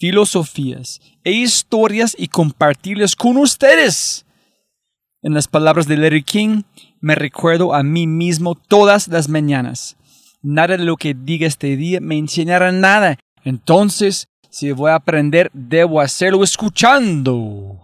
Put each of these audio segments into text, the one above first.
filosofías e historias y compartirlas con ustedes. En las palabras de Larry King, me recuerdo a mí mismo todas las mañanas. Nada de lo que diga este día me enseñará nada. Entonces, si voy a aprender, debo hacerlo escuchando.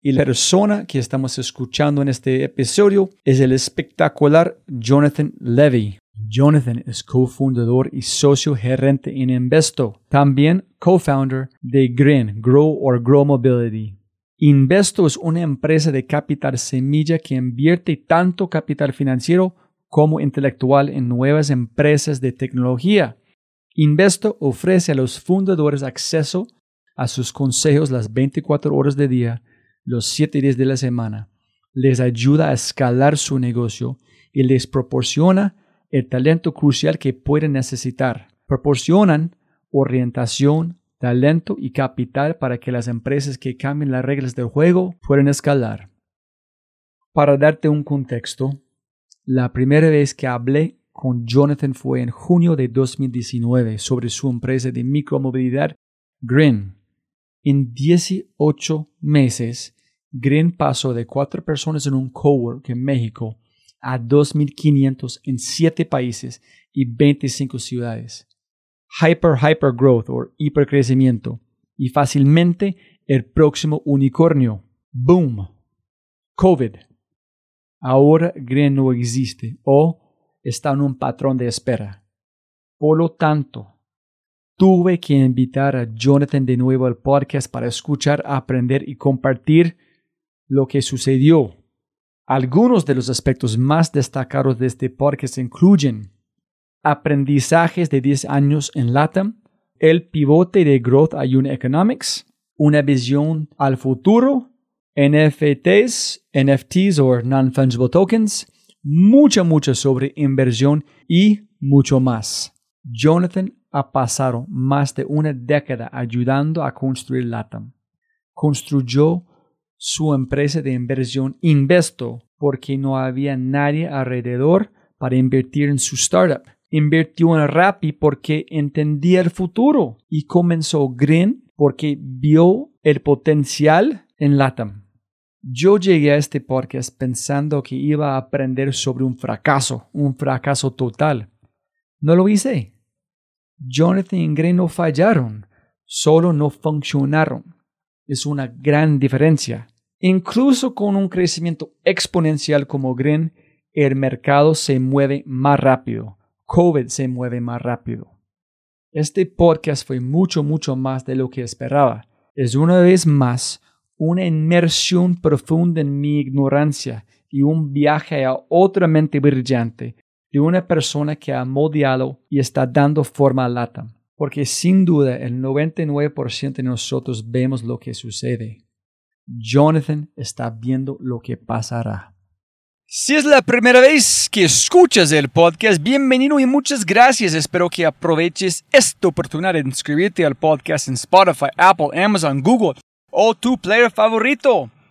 Y la persona que estamos escuchando en este episodio es el espectacular Jonathan Levy. Jonathan es cofundador y socio gerente en Investo, también co-founder de GRIN, Grow or Grow Mobility. Investo es una empresa de capital semilla que invierte tanto capital financiero como intelectual en nuevas empresas de tecnología. Investo ofrece a los fundadores acceso a sus consejos las 24 horas de día, los 7 días de la semana. Les ayuda a escalar su negocio y les proporciona el talento crucial que pueden necesitar. Proporcionan orientación, talento y capital para que las empresas que cambien las reglas del juego puedan escalar. Para darte un contexto, la primera vez que hablé con Jonathan fue en junio de 2019 sobre su empresa de micromovilidad Green. En 18 meses, Green pasó de cuatro personas en un cowork en México a 2.500 en 7 países y 25 ciudades. Hyper, hyper growth o hipercrecimiento y fácilmente el próximo unicornio. Boom. COVID. Ahora Green no existe o está en un patrón de espera. Por lo tanto, tuve que invitar a Jonathan de nuevo al podcast para escuchar, aprender y compartir lo que sucedió algunos de los aspectos más destacados de este podcast incluyen aprendizajes de 10 años en LATAM, el pivote de Growth Ayun Economics, una visión al futuro, NFTs, NFTs o Non-Fungible Tokens, mucha, mucha sobre inversión y mucho más. Jonathan ha pasado más de una década ayudando a construir LATAM. Construyó su empresa de inversión Investo porque no había nadie alrededor para invertir en su startup. Invirtió en Rappi porque entendía el futuro y comenzó Green porque vio el potencial en LATAM. Yo llegué a este podcast pensando que iba a aprender sobre un fracaso, un fracaso total. No lo hice. Jonathan y Green no fallaron, solo no funcionaron es una gran diferencia. Incluso con un crecimiento exponencial como Green, el mercado se mueve más rápido. COVID se mueve más rápido. Este podcast fue mucho, mucho más de lo que esperaba. Es una vez más una inmersión profunda en mi ignorancia y un viaje a otra mente brillante de una persona que ha moldeado y está dando forma a LATAM porque sin duda el 99% de nosotros vemos lo que sucede. Jonathan está viendo lo que pasará. Si es la primera vez que escuchas el podcast, bienvenido y muchas gracias. Espero que aproveches esta oportunidad de inscribirte al podcast en Spotify, Apple, Amazon, Google o tu player favorito.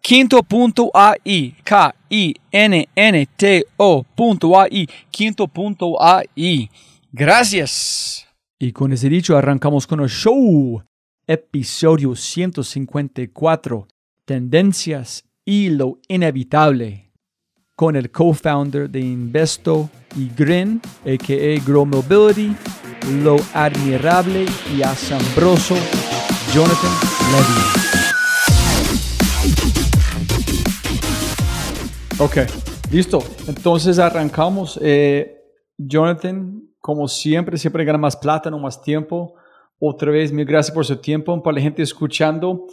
Quinto.ai, K-I-N-N-T-O.ai, quinto.ai. Gracias. Y con ese dicho arrancamos con el show. Episodio 154. Tendencias y lo inevitable. Con el co-founder de Investo y Grin, a.k.a. Grow Mobility, lo admirable y asombroso Jonathan Levy. Ok, listo. Entonces arrancamos. Eh, Jonathan, como siempre, siempre gana más plata, no más tiempo. Otra vez, mil gracias por su tiempo. Para la gente escuchando,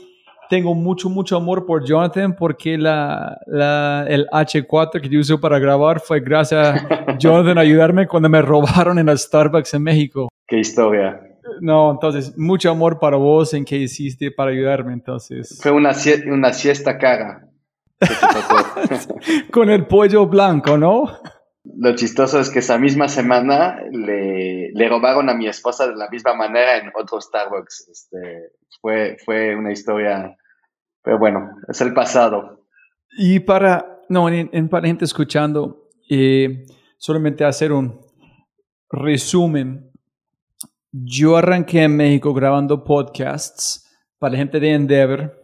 tengo mucho, mucho amor por Jonathan porque la, la, el H4 que yo usé para grabar fue gracias a Jonathan ayudarme cuando me robaron en el Starbucks en México. Qué historia. No, entonces, mucho amor para vos en que hiciste para ayudarme, entonces. Fue una, una siesta cara. Con el pollo blanco, ¿no? Lo chistoso es que esa misma semana le, le, robaron a mi esposa de la misma manera en otro Starbucks. Este, fue, fue una historia, pero bueno, es el pasado. Y para, no, en, en para gente escuchando, eh, solamente hacer un resumen. Yo arranqué en México grabando podcasts para la gente de Endeavor.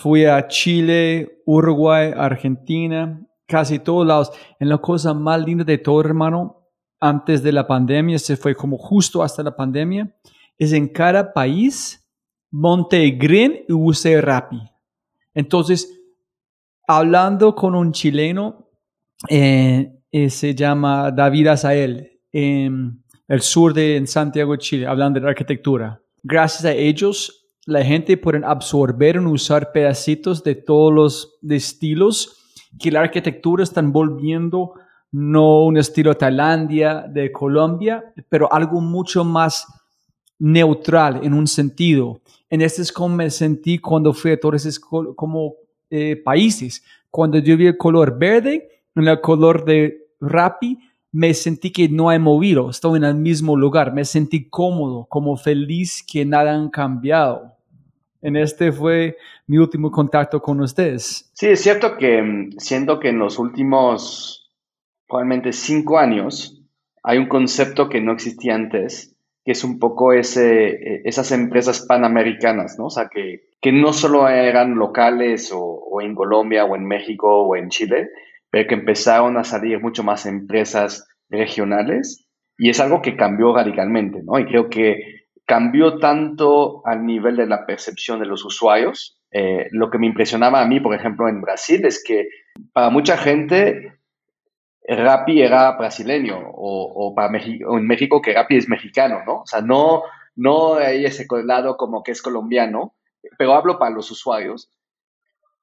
Fui a Chile, Uruguay, Argentina, casi todos lados. En la cosa más linda de todo, hermano, antes de la pandemia, se fue como justo hasta la pandemia, es en cada país monté Green y usé Rappi. Entonces, hablando con un chileno, eh, eh, se llama David Azael, en el sur de en Santiago, Chile, hablando de arquitectura. Gracias a ellos, la gente puede absorber y usar pedacitos de todos los estilos que la arquitectura están volviendo no un estilo Tailandia, de Colombia, pero algo mucho más neutral en un sentido. En este es como me sentí cuando fui a todos esos como, eh, países. Cuando yo vi el color verde, en el color de Rappi, me sentí que no he movido, estoy en el mismo lugar, me sentí cómodo, como feliz que nada han cambiado. En este fue mi último contacto con ustedes. Sí, es cierto que mm, siento que en los últimos probablemente cinco años hay un concepto que no existía antes, que es un poco ese, eh, esas empresas panamericanas, ¿no? O sea, que, que no solo eran locales o, en Colombia o en México o en Chile, pero que empezaron a salir mucho más empresas regionales y es algo que cambió radicalmente, ¿no? Y creo que cambió tanto al nivel de la percepción de los usuarios. Eh, lo que me impresionaba a mí, por ejemplo, en Brasil, es que para mucha gente Rappi era brasileño o, para México, en México que Rappi es mexicano, ¿no? O sea, no, no hay ese lado como que es colombiano, pero hablo para los usuarios.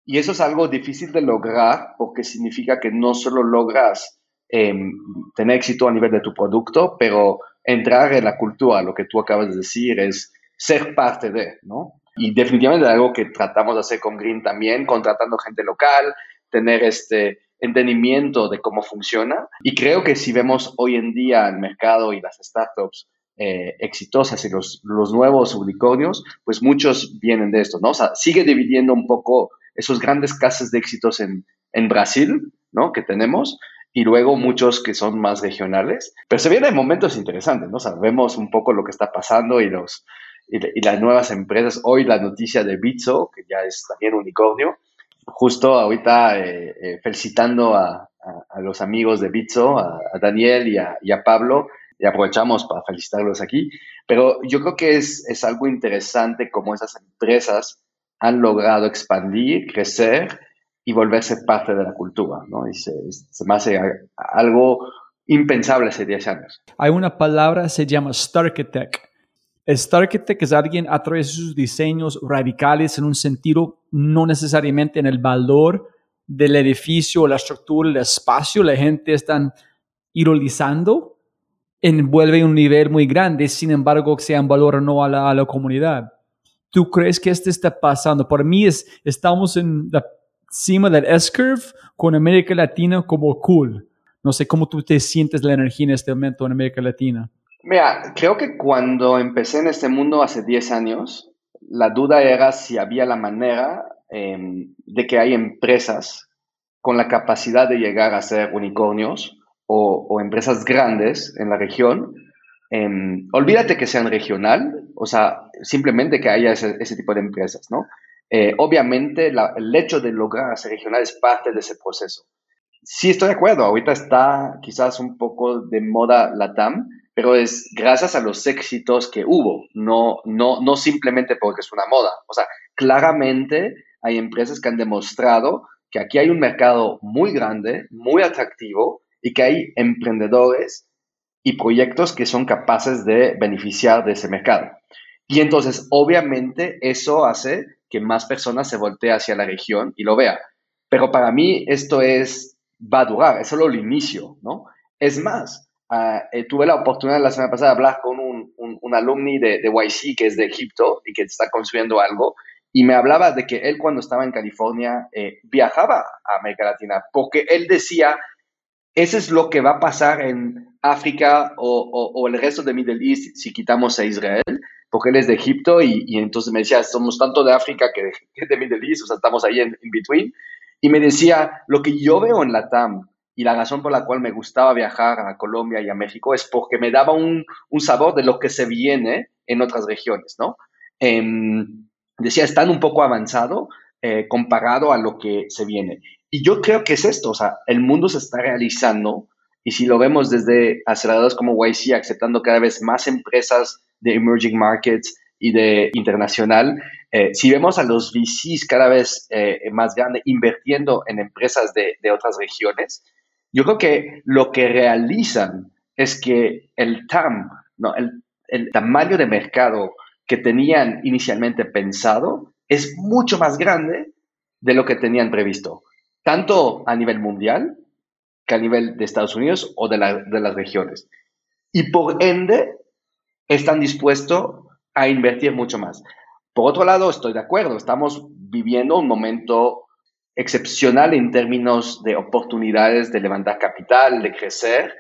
Y eso es algo difícil de lograr porque significa que no solo logras em, tener éxito a nivel de tu producto, pero entrar en la cultura, lo que tú acabas de decir, es ser parte de, ¿no? Y definitivamente algo que tratamos de hacer con Green también, contratando gente local, tener este, entendimiento de cómo funciona. Y creo que si vemos hoy en día el mercado y las startups eh, exitosas y los, los, nuevos unicornios, pues muchos vienen de esto, ¿no? O sea, sigue dividiendo un poco esos grandes casos de éxitos en, en Brasil, ¿no? Que tenemos, y luego muchos que son más regionales. Pero se vienen momentos interesantes, ¿no? O sea, vemos un poco lo que está pasando y, los, y, y las nuevas empresas. Hoy la noticia de Bitso, que ya es también unicornio, justo ahorita eh, eh, felicitando a, a, los amigos de Bitso, a, Daniel y a, y a, Pablo, y aprovechamos para felicitarlos aquí, pero yo creo que es, es algo interesante cómo esas empresas han logrado expandir, crecer y volverse parte de la cultura, ¿no? Y se, me hace algo impensable hace 10 años. Hay una palabra, se llama Starkitect, Star Architect es alguien a través de sus diseños radicales en un sentido, no necesariamente en el valor del edificio, la estructura, el espacio, la gente están ironizando, envuelve un nivel muy grande, sin embargo, sea un valor no a la, a la comunidad. ¿Tú crees que esto está pasando? Para mí es, estamos en la cima del S-curve con América Latina como cool. No sé cómo tú te sientes la energía en este momento en América Latina. Mira, creo que cuando empecé en este mundo hace 10 años, la duda era si había la manera em, de que hay empresas con la capacidad de llegar a ser unicornios o, empresas grandes en la región. Em, olvídate que sean regional, o sea, simplemente que haya ese, tipo de empresas, ¿no? Eh, obviamente, el hecho de lograr ser regional es parte de ese proceso. Sí, estoy de acuerdo, ahorita está quizás un poco de moda la TAM, pero es gracias a los éxitos que hubo, no, no, no simplemente porque es una moda. O sea, claramente hay empresas que han demostrado que aquí hay un mercado muy grande, muy atractivo y que hay emprendedores y proyectos que son capaces de beneficiar de ese mercado. Y entonces, obviamente, eso hace que más personas se volteen hacia la región y lo vean. Pero para mí esto es, va a durar, es solo el inicio, ¿no? Es más, Ah, eh, tuve la oportunidad la semana pasada de hablar con un, un, alumni de, de, YC que es de Egipto y que está construyendo algo y me hablaba de que él cuando estaba en California eh, viajaba a América Latina porque él decía, eso es lo que va a pasar en África o, el resto de Middle East si quitamos a Israel, porque él es de Egipto y, entonces me decía, somos tanto de África que de, Middle East, o sea, estamos ahí en in between. Y me decía, lo que yo veo en la TAM y la razón por la cual me gustaba viajar a Colombia y a México es porque me daba un, sabor de lo que se viene en otras regiones, ¿no? Em, decía, están un poco avanzado eh, comparado a lo que se viene. Y yo creo que es esto, o sea, el mundo se está realizando y si lo vemos desde aceleradores como YC aceptando cada vez más empresas de emerging markets y de internacional, eh, si vemos a los VCs cada vez eh, más grandes invirtiendo en empresas de, de otras regiones, yo creo que lo que realizan es que el TAM, ¿no? el, el tamaño de mercado que tenían inicialmente pensado es mucho más grande de lo que tenían previsto, tanto a nivel mundial que a nivel de Estados Unidos o de, de las regiones. Y por ende, están dispuestos a invertir mucho más. Por otro lado, estoy de acuerdo, estamos viviendo un momento excepcional en términos de oportunidades de levantar capital, de crecer.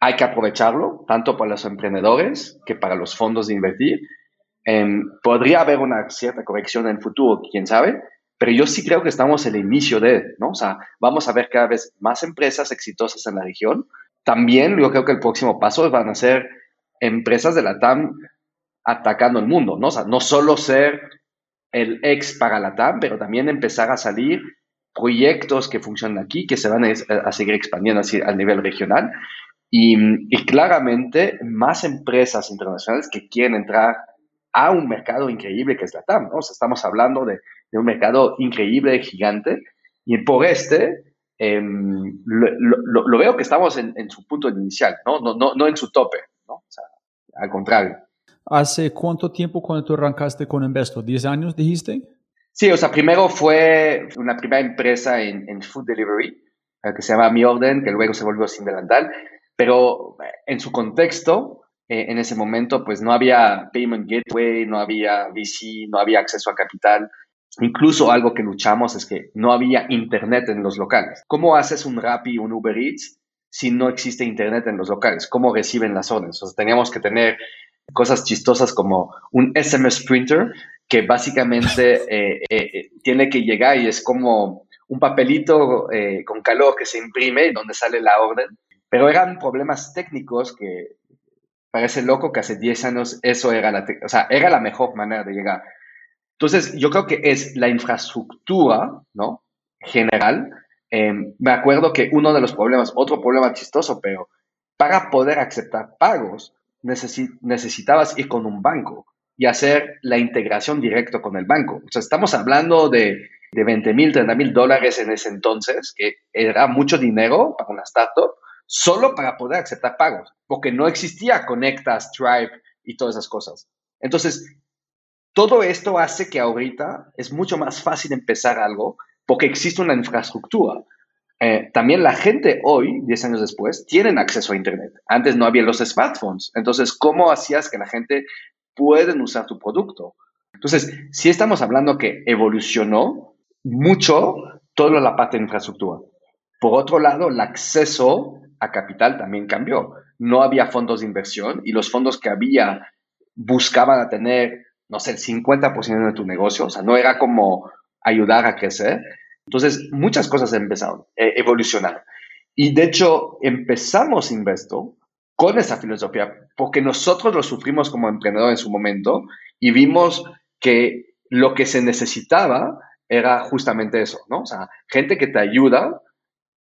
Hay que aprovecharlo, tanto para los emprendedores que para los fondos de invertir. Em, podría haber una cierta corrección en el futuro, quién sabe, pero yo sí creo que estamos en el inicio de, ¿no? O sea, vamos a ver cada vez más empresas exitosas en la región. También yo creo que el próximo paso van a ser empresas de la TAM atacando el mundo, ¿no? O sea, no solo ser el ex para la TAM, pero también empezar a salir proyectos que funcionan aquí, que se van a, seguir expandiendo así a nivel regional. Y, claramente más empresas internacionales que quieren entrar a un mercado increíble que es la TAM. ¿no? estamos hablando de, un mercado increíble, gigante, y por este em, lo, veo que estamos en, su punto inicial, ¿no? No, no, no en su tope, ¿no? al contrario. ¿Hace cuánto tiempo cuando tú arrancaste con Investo? ¿10 años dijiste? Sí, o sea, primero fue una primera empresa en, food delivery eh, que se llama Mi Orden, que luego se volvió sin delantal, pero eh, en su contexto, eh, en ese momento, pues no había payment gateway, no había VC, no había acceso a capital. Incluso algo que luchamos es que no había internet en los locales. ¿Cómo haces un Rappi, un Uber Eats si no existe internet en los locales? ¿Cómo reciben las órdenes? O sea, teníamos que tener cosas chistosas como un SMS printer que básicamente eh, eh, eh, tiene que llegar y es como un papelito con calor que se imprime y donde sale la orden. Pero eran problemas técnicos que parece loco que hace 10 años eso era la, o sea, era la mejor manera de llegar. Entonces, yo creo que es la infraestructura, ¿no? General. me acuerdo que uno de los problemas, otro problema chistoso, pero para poder aceptar pagos, necesitabas ir con un banco y hacer la integración directo con el banco. O sea, estamos hablando de, de 20 mil, 30 mil dólares en ese entonces, que era mucho dinero para una startup, solo para poder aceptar pagos, porque no existía Conecta, Stripe y todas esas cosas. Entonces, todo esto hace que ahorita es mucho más fácil empezar algo porque existe una infraestructura. Eh, también la gente hoy, 10 años después, tienen acceso a Internet. Antes no había los smartphones. Entonces, ¿cómo hacías que la gente pueda usar tu producto? Entonces, sí estamos hablando que evolucionó mucho toda la parte de infraestructura. Por otro lado, el acceso a capital también cambió. No había fondos de inversión y los fondos que había buscaban a tener, no sé, el 50% de tu negocio. O sea, no era como ayudar a crecer. Entonces, muchas cosas empezaron, eh, evolucionaron. Y de hecho, empezamos Investo con esa filosofía, porque nosotros lo sufrimos como emprendedores en su momento y vimos que lo que se necesitaba era justamente eso, ¿no? O sea, gente que te ayuda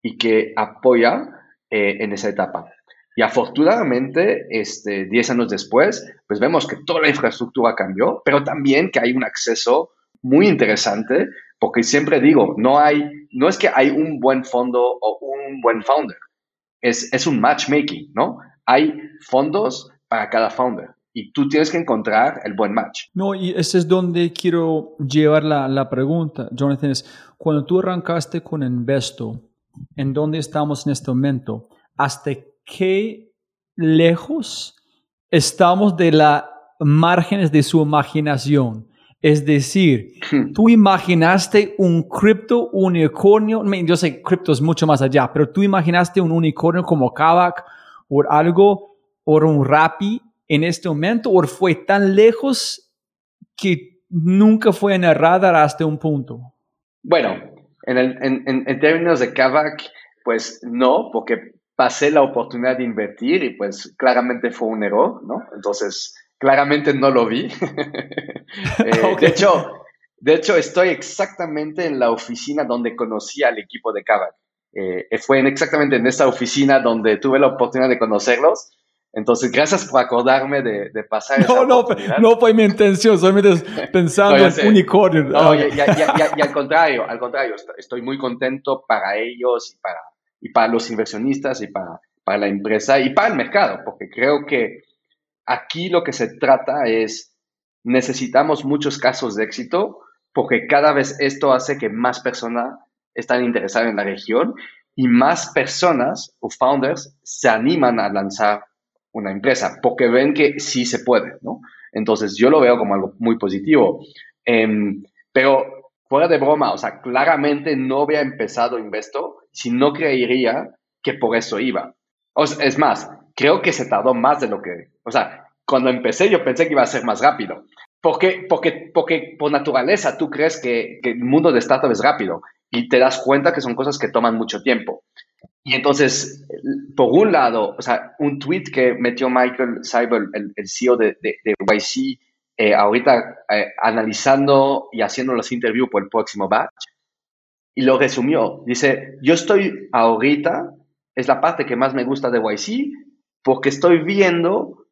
y que apoya eh, en esa etapa. Y afortunadamente, este, 10 años después, pues vemos que toda la infraestructura cambió, pero también que hay un acceso muy interesante, porque siempre digo, no, hay, no es que hay un buen fondo o un buen founder, es, es un matchmaking, ¿no? Hay fondos para cada founder y tú tienes que encontrar el buen match. No, y ese es donde quiero llevar la, la pregunta, Jonathan, es cuando tú arrancaste con Investo, ¿en dónde estamos en este momento? ¿Hasta qué lejos estamos de las márgenes de su imaginación? Es decir, hmm. tú imaginaste un cripto unicornio, yo sé, cripto es mucho más allá, pero tú imaginaste un unicornio como Kavak o algo, o un Rappi en este momento, o fue tan lejos que nunca fue en el radar hasta un punto? Bueno, en, en términos de Kavak, pues no, porque pasé la oportunidad de invertir y pues claramente fue un error, ¿no? Entonces, claramente no lo vi. Eh, de, hecho, de hecho, estoy exactamente en la oficina donde conocí al equipo de Kavak. Eh, fue exactamente en esta oficina donde tuve la oportunidad de conocerlos. Entonces, gracias por acordarme de, de pasar. No, no, no fue mi intención, solamente pensando en unicornio. No, y, y, al contrario, al contrario, estoy muy contento para ellos y para, y para los inversionistas y para, para la empresa y para el mercado, porque creo que aquí lo que se trata es, necesitamos muchos casos de éxito, porque cada vez esto hace que más personas están interesadas en la región y más personas o founders se animan a lanzar una empresa, porque ven que sí se puede, ¿no? Entonces yo lo veo como algo muy positivo. Em, pero fuera de broma, o sea, claramente no había empezado Investo si no creería que por eso iba. O es más, creo que se tardó más de lo que, o sea, cuando empecé yo pensé que iba a ser más rápido. Porque, porque, porque por naturaleza tú crees que, que el mundo de startup es rápido y te das cuenta que son cosas que toman mucho tiempo. Y entonces, por un lado, o sea, un tweet que metió Michael Seibel, el, el CEO de, de, de YC, eh, ahorita eh, analizando y haciendo los interviews por el próximo batch, y lo resumió. Dice, yo estoy ahorita, es la parte que más me gusta de YC, porque estoy viendo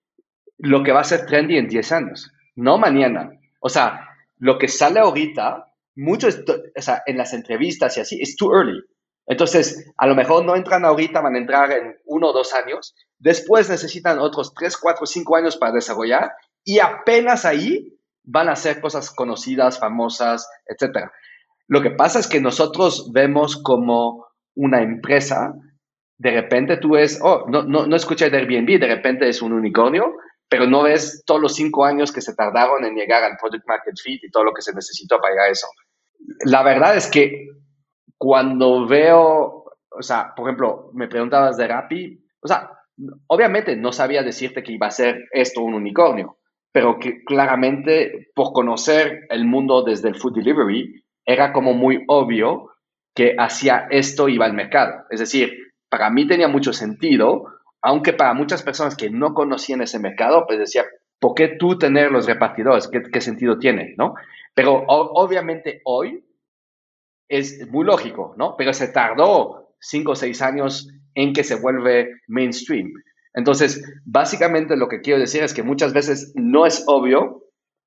lo que va a ser trendy en 10 años, no mañana. O sea, lo que sale ahorita, mucho, o sea, en las entrevistas y así, es too early. Entonces, a lo mejor no entran ahorita, van a entrar en uno o dos años. Después necesitan otros tres, cuatro, cinco años para desarrollar y apenas ahí van a ser cosas conocidas, famosas, etc. Lo que pasa es que nosotros vemos como una empresa, de repente tú ves, oh, no, no, no escuché de Airbnb, de repente es un unicornio, pero no ves todos los cinco años que se tardaron en llegar al Product Market Fit y todo lo que se necesitó para llegar a eso. La verdad es que cuando veo, o sea, por ejemplo, me preguntabas de Rappi, o sea, obviamente no sabía decirte que iba a ser esto un unicornio, pero que claramente por conocer el mundo desde el food delivery, era como muy obvio que hacia esto iba el mercado. Es decir, para mí tenía mucho sentido, aunque para muchas personas que no conocían ese mercado, pues decía, ¿por qué tú tener los repartidores? ¿Qué, sentido tiene? ¿no? Pero obviamente hoy es muy lógico, ¿no? Pero se tardó cinco o seis años en que se vuelve mainstream. Entonces, básicamente lo que quiero decir es que muchas veces no es obvio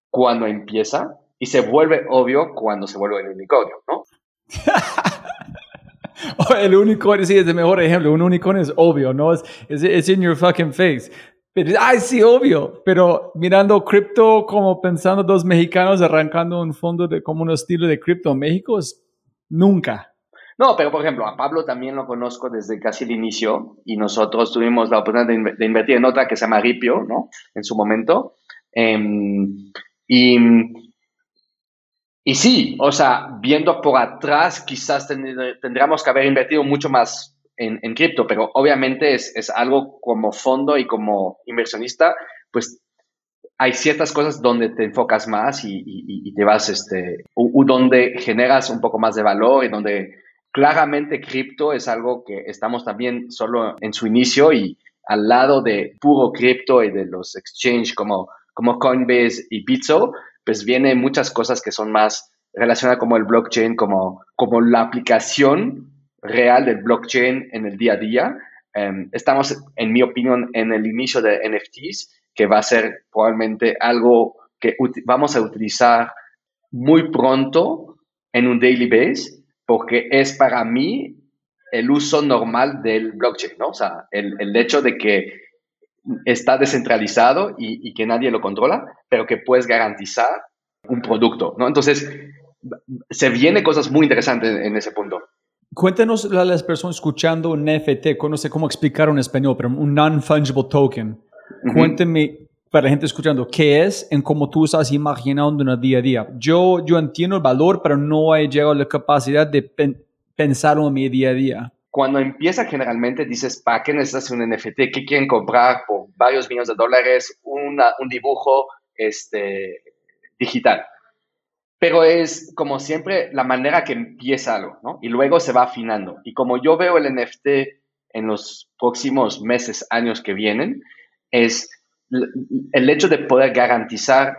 cuando empieza y se vuelve obvio cuando se vuelve el unicornio, ¿no? el unicornio, sí, es el mejor ejemplo. Un unicornio es obvio, ¿no? Es it's, in your fucking face. Pero, ay, sí, obvio. Pero mirando cripto, como pensando dos mexicanos arrancando un fondo de como un estilo de cripto en México, es Nunca. No, pero por ejemplo, a Pablo también lo conozco desde casi el inicio y nosotros tuvimos la oportunidad de, invertir en otra que se llama Ripio, ¿no? En su momento. Em, y, y sí, o sea, viendo por atrás, quizás tendríamos que haber invertido mucho más en, cripto, pero obviamente es, es algo como fondo y como inversionista, pues hay ciertas cosas donde te enfocas más y, y, te vas, este, o, donde generas un poco más de valor y donde claramente cripto es algo que estamos también solo en su inicio y al lado de puro cripto y de los exchange como, como Coinbase y Bitso, pues vienen muchas cosas que son más relacionadas como el blockchain, como, como la aplicación real del blockchain en el día a día. Em, estamos, en mi opinión, en el inicio de NFTs que va a ser probablemente algo que vamos a utilizar muy pronto en un daily base, porque es para mí el uso normal del blockchain, ¿no? O sea, el, el hecho de que está descentralizado y, y, que nadie lo controla, pero que puedes garantizar un producto, ¿no? Entonces, se vienen cosas muy interesantes en ese punto. Cuéntanos a las personas escuchando un NFT, no sé cómo explicar en español, pero un non-fungible token. Cuénteme para la gente escuchando, ¿qué es en cómo tú estás imaginando en el día a día? Yo, yo entiendo el valor, pero no he llegado a la capacidad de pensar en mi día a día. Cuando empieza generalmente dices, ¿para qué necesitas un NFT? ¿Qué quieren comprar por varios millones de dólares? Un dibujo este, digital. Pero es como siempre la manera que empieza algo, ¿no? Y luego se va afinando. Y como yo veo el NFT en los próximos meses, años que vienen, es el hecho de poder garantizar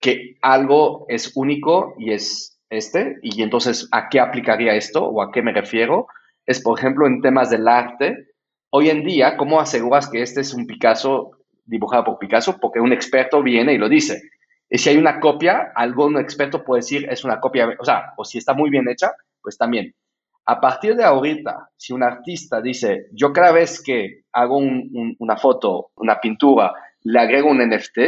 que algo es único y es este, y entonces a qué aplicaría esto o a qué me refiero, es por ejemplo en temas del arte. Hoy en día, ¿cómo aseguras que este es un Picasso dibujado por Picasso? Porque un experto viene y lo dice. Y si hay una copia, algún experto puede decir es una copia, o sea, o si está muy bien hecha, pues también. A partir de ahorita, si un artista dice, yo cada vez que hago una foto, una pintura, le agrego un NFT,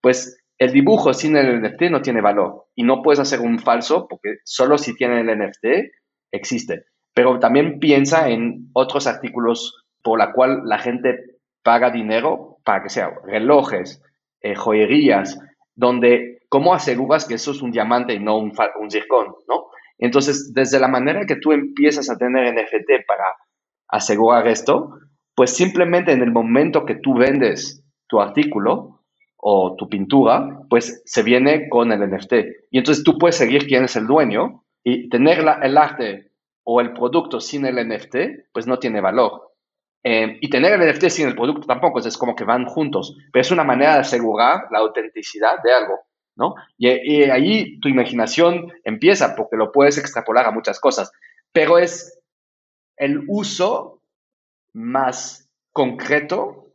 pues el dibujo sin el NFT no tiene valor y no puedes hacer un falso porque solo si tiene el NFT existe. Pero también piensa en otros artículos por la cual la gente paga dinero para que sea relojes, eh, joyerías, donde cómo aseguras que eso es un diamante y no un, un zircón, ¿no? Entonces, desde la manera que tú empiezas a tener NFT para asegurar esto, pues simplemente en el momento que tú vendes tu artículo o tu pintura, pues se viene con el NFT. Y entonces tú puedes seguir quién es el dueño y tener el arte o el producto sin el NFT, pues no tiene valor. Eh, y tener el NFT sin el producto tampoco, es como que van juntos, pero es una manera de asegurar la autenticidad de algo. ¿no? Y, ahí tu imaginación empieza porque lo puedes extrapolar a muchas cosas, pero es el uso más concreto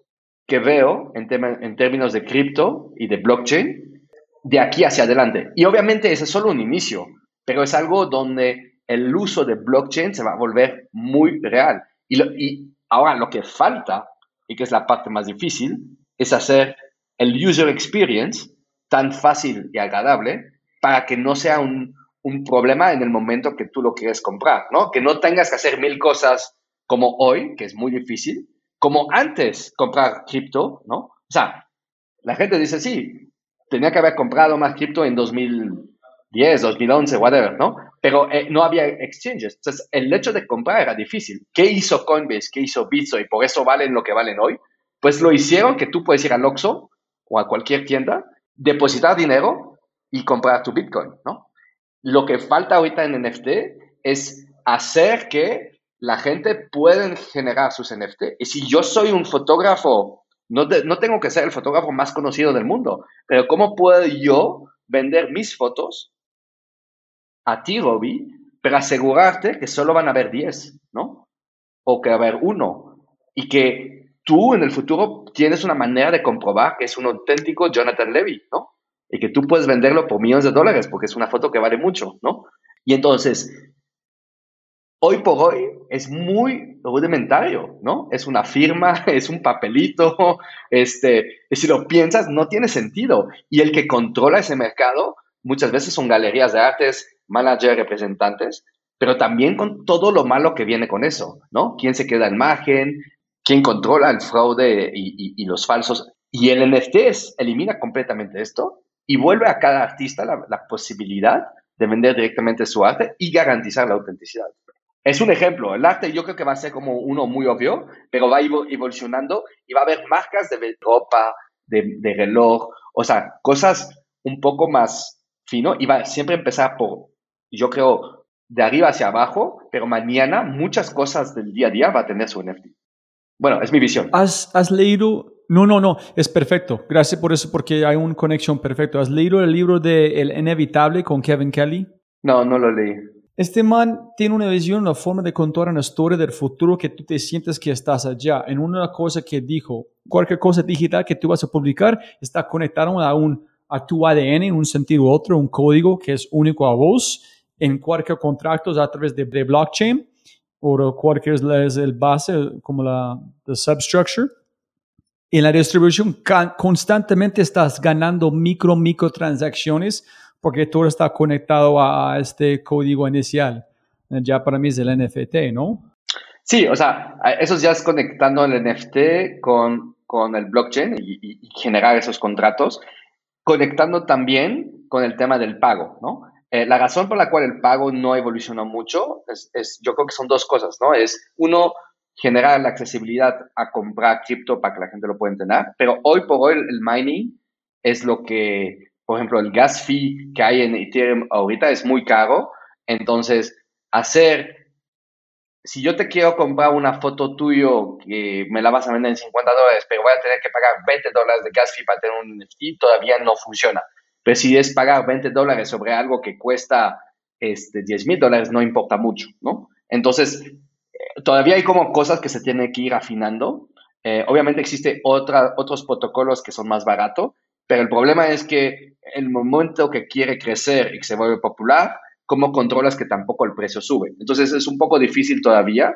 que veo en, en términos de cripto y de blockchain de aquí hacia adelante. Y obviamente ese es solo un inicio, pero es algo donde el uso de blockchain se va a volver muy real. Y, ahora lo que falta, y que es la parte más difícil, es hacer el user experience tan fácil y agradable para que no sea un, problema en el momento que tú lo quieres comprar, ¿no? Que no tengas que hacer mil cosas como hoy, que es muy difícil, como antes comprar cripto, ¿no? O sea, la gente dice, sí, tenía que haber comprado más cripto en 2010, 2011, whatever, ¿no? Pero eh, no había exchanges. Entonces, el hecho de comprar era difícil. ¿Qué hizo Coinbase? ¿Qué hizo Bitso? Y por eso valen lo que valen hoy. Pues lo hicieron que tú puedes ir al Oxxo o a cualquier tienda depositar dinero y comprar tu Bitcoin, ¿no? Lo que falta ahorita en NFT es hacer que la gente pueda generar sus NFT. Y si yo soy un fotógrafo, no, no tengo que ser el fotógrafo más conocido del mundo, pero ¿cómo puedo yo vender mis fotos a ti, Robbie, para asegurarte que solo van a haber 10, ¿no? O que va a haber uno. Y que tú en el futuro tienes una manera de comprobar que es un auténtico Jonathan Levy, ¿no? Y que tú puedes venderlo por millones de dólares porque es una foto que vale mucho, ¿no? Y entonces, hoy por hoy es muy rudimentario, ¿no? Es una firma, es un papelito, este, y si lo piensas, no tiene sentido. Y el que controla ese mercado muchas veces son galerías de artes manager, representantes, pero también con todo lo malo que viene con eso, ¿no? ¿Quién se queda en margen? ¿Quién controla el fraude y, los falsos? Y el NFT elimina completamente esto y vuelve a cada artista la, posibilidad de vender directamente su arte y garantizar la autenticidad. Es un ejemplo. El arte yo creo que va a ser como uno muy obvio, pero va evolucionando y va a haber marcas de ropa, de, de reloj, o sea, cosas un poco más fino y va a siempre empezar por, yo creo, de arriba hacia abajo, pero mañana muchas cosas del día a día va a tener su NFT. Bueno, es mi visión. ¿Has, has leído? No, no, no, es perfecto. Gracias por eso, porque hay una conexión perfecta. ¿Has leído el libro de El Inevitable con Kevin Kelly? No, no lo leí. Este man tiene una visión, una forma de contar una historia del futuro que tú te sientes que estás allá. En una cosa que dijo, cualquier cosa digital que tú vas a publicar está conectado a, un, a tu ADN en un sentido u otro, un código que es único a vos en cualquier contrato a través de, blockchain o cualquier es el base como la substructure. En la distribución constantemente estás ganando micro, micro transacciones porque todo está conectado a este código inicial. Ya para mí es el NFT, ¿no? Sí, o sea, eso ya es conectando el NFT con, con el blockchain y, generar esos contratos, conectando también con el tema del pago, ¿no? Eh, la razón por la cual el pago no evolucionó mucho es, yo creo que son dos cosas, ¿no? Es uno, generar la accesibilidad a comprar cripto para que la gente lo pueda entender, pero hoy por hoy el mining es lo que por ejemplo, el gas fee que hay en Ethereum ahorita es muy caro. Entonces, hacer, si yo te quiero comprar una foto tuyo que me la vas a vender en 50 dólares, pero voy a tener que pagar 20 dólares de gas fee para tener un NFT, todavía no funciona. Pero si es pagar 20 dólares sobre algo que cuesta este, 10 mil dólares, no importa mucho, ¿no? Entonces, eh, todavía hay como cosas que se tienen que ir afinando. Eh, obviamente existe otra, otros protocolos que son más baratos, pero el problema es que el momento que quiere crecer y que se vuelve popular, ¿cómo controlas que tampoco el precio sube? Entonces es un poco difícil todavía.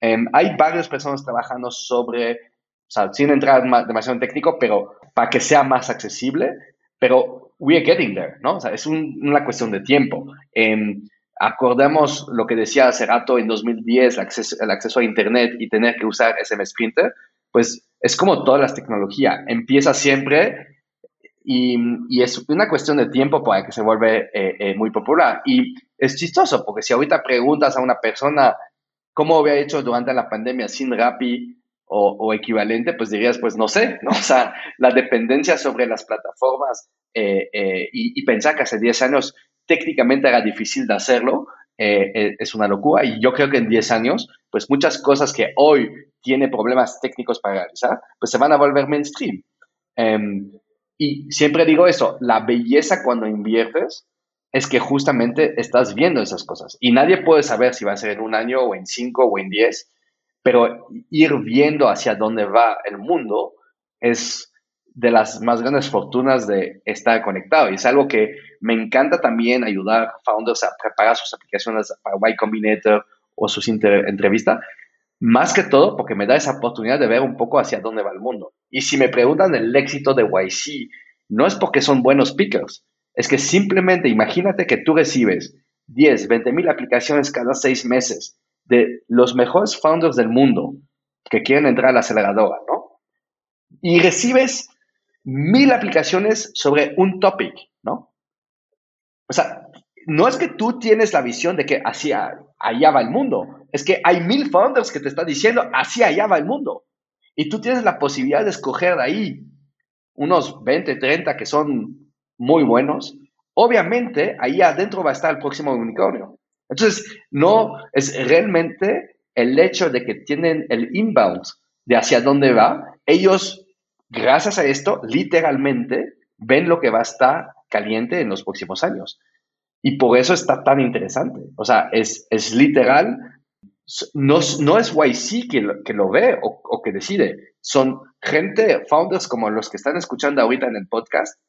Em, hay varias personas trabajando sobre, o sea, sin entrar demasiado en técnico, pero para que sea más accesible, pero we are getting there, ¿no? O sea, es una cuestión de tiempo. Em, acordemos lo que decía hace rato en 2010, el acceso, el acceso a Internet y tener que usar SMS Printer, pues es como todas las tecnologías. Empieza siempre y, es una cuestión de tiempo para que se vuelva eh, eh, muy popular. Y es chistoso, porque si ahorita preguntas a una persona cómo había hecho durante la pandemia sin Rappi o, equivalente, pues dirías, pues no sé, ¿no? O sea, la dependencia sobre las plataformas eh, y, pensar que hace 10 años técnicamente era difícil de hacerlo, es una locura. Y yo creo que en 10 años, pues muchas cosas que hoy tiene problemas técnicos para realizar, pues se van a volver mainstream. Em, y siempre digo eso, la belleza cuando inviertes es que justamente estás viendo esas cosas. Y nadie puede saber si va a ser en un año o en cinco o en diez, pero ir viendo hacia dónde va el mundo es de las más grandes fortunas de estar conectado. Y es algo que me encanta también ayudar a founders a preparar sus aplicaciones para Y Combinator o sus entrevistas, más que todo porque me da esa oportunidad de ver un poco hacia dónde va el mundo. Y si me preguntan el éxito de YC, no es porque son buenos pickers, es que simplemente imagínate que tú recibes 10, 20 mil aplicaciones cada seis meses de los mejores founders del mundo que quieren entrar a la aceleradora, ¿no? Y recibes mil aplicaciones sobre un topic, ¿no? O sea, no es que tú tienes la visión de que así allá va el mundo, es que hay mil founders que te están diciendo así allá va el mundo. Y tú tienes la posibilidad de escoger de ahí unos 20, 30 que son muy buenos. Obviamente, ahí adentro va a estar el próximo unicornio. Entonces, no es realmente el hecho de que tienen el inbound de hacia dónde va. Ellos, gracias a esto, literalmente ven lo que va a estar caliente en los próximos años. Y por eso está tan interesante. O sea, es, es literal, no, no es YC que lo, que lo ve o, o, que decide, son gente, founders como los que están escuchando ahorita en el podcast,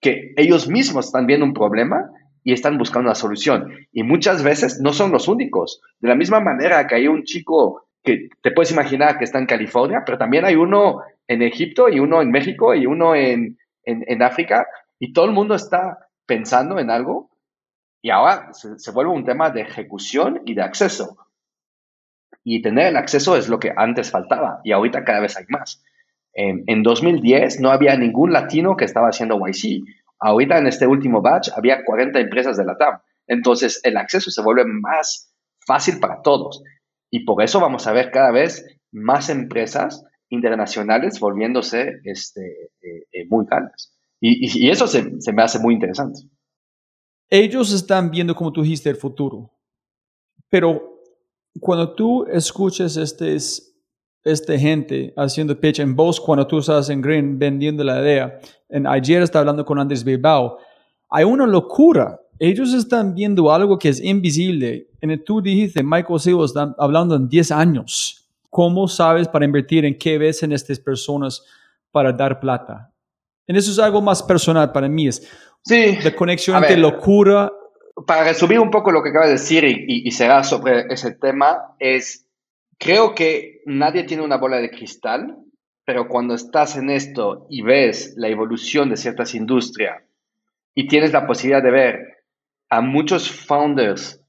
que ellos mismos están viendo un problema y están buscando una solución. Y muchas veces no son los únicos. De la misma manera que hay un chico que te puedes imaginar que está en California, pero también hay uno en Egipto y uno en México y uno en, en, en África, y todo el mundo está pensando en algo Y ahora se, vuelve un tema de ejecución y de acceso. Y tener el acceso es lo que antes faltaba y ahorita cada vez hay más. En, en 2010 no había ningún latino que estaba haciendo YC. Ahorita en este último batch había 40 empresas de la TAM. Entonces el acceso se vuelve más fácil para todos. Y por eso vamos a ver cada vez más empresas internacionales volviéndose este, eh, eh, muy grandes. Y, eso se, me hace muy interesante. Ellos están viendo, como tú dijiste, el futuro. Pero cuando tú escuchas este, este gente haciendo pitch en voz, cuando tú estás en Green vendiendo la idea, en ayer estaba hablando con Andrés Bilbao, hay una locura. Ellos están viendo algo que es invisible. En tú dijiste, Michael Silva está hablando en 10 años. ¿Cómo sabes para invertir en qué ves en estas personas para dar plata? En eso es algo más personal para mí. Es Sí, la conexión entre locura para resumir un poco lo que acaba de decir y, y, y cerrar sobre ese tema, es, creo que nadie tiene una bola de cristal, pero cuando estás en esto y ves la evolución de ciertas industrias y tienes la posibilidad de ver a muchos founders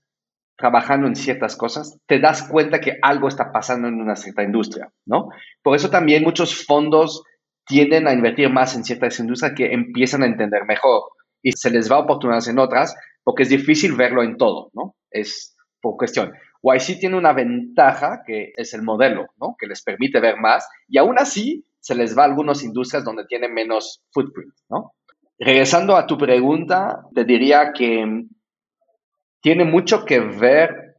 trabajando en ciertas cosas, te das cuenta que algo está pasando en una cierta industria, ¿no? Por eso también muchos fondos tienden a invertir más en ciertas industrias que empiezan a entender mejor y se les va oportunidades en otras porque es difícil verlo en todo, ¿no? Es por cuestión. YC tiene una ventaja que es el modelo, ¿no? Que les permite ver más y aún así se les va a algunas industrias donde tienen menos footprint, ¿no? Regresando a tu pregunta, te diría que tiene mucho que ver,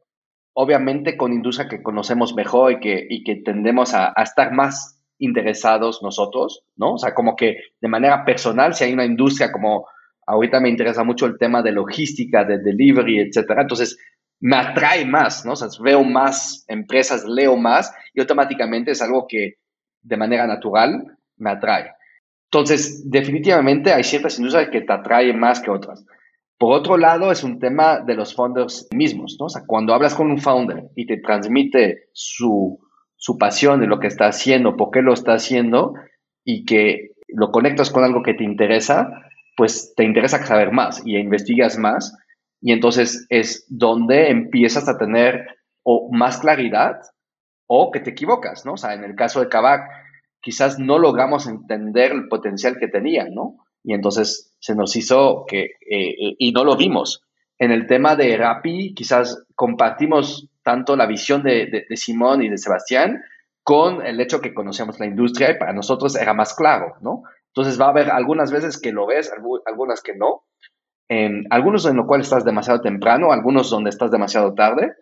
obviamente, con industria que conocemos mejor y que, y que tendemos a, a estar más interesados nosotros, ¿no? O sea, como que de manera personal, si hay una industria como ahorita me interesa mucho el tema de logística, de delivery, etcétera, entonces me atrae más, ¿no? O sea, veo más empresas, leo más y automáticamente es algo que de manera natural me atrae. Entonces, definitivamente hay ciertas industrias que te atraen más que otras. Por otro lado, es un tema de los founders mismos, ¿no? O sea, cuando hablas con un founder y te transmite su, su pasión de lo que está haciendo, por qué lo está haciendo y que lo conectas con algo que te interesa, pues te interesa saber más y investigas más y entonces es donde empiezas a tener o más claridad o que te equivocas, ¿no? O sea, en el caso de Kavak, quizás no logramos entender el potencial que tenía, ¿no? Y entonces se nos hizo que, eh, y no lo vimos. En el tema de Rappi, quizás compartimos tanto la visión de, de, de Simón y de Sebastián con el hecho que conocíamos la industria y para nosotros era más claro, ¿no? Entonces va a haber algunas veces que lo ves, algunas que no. En algunos en lo cual estás demasiado temprano, algunos donde estás demasiado tarde.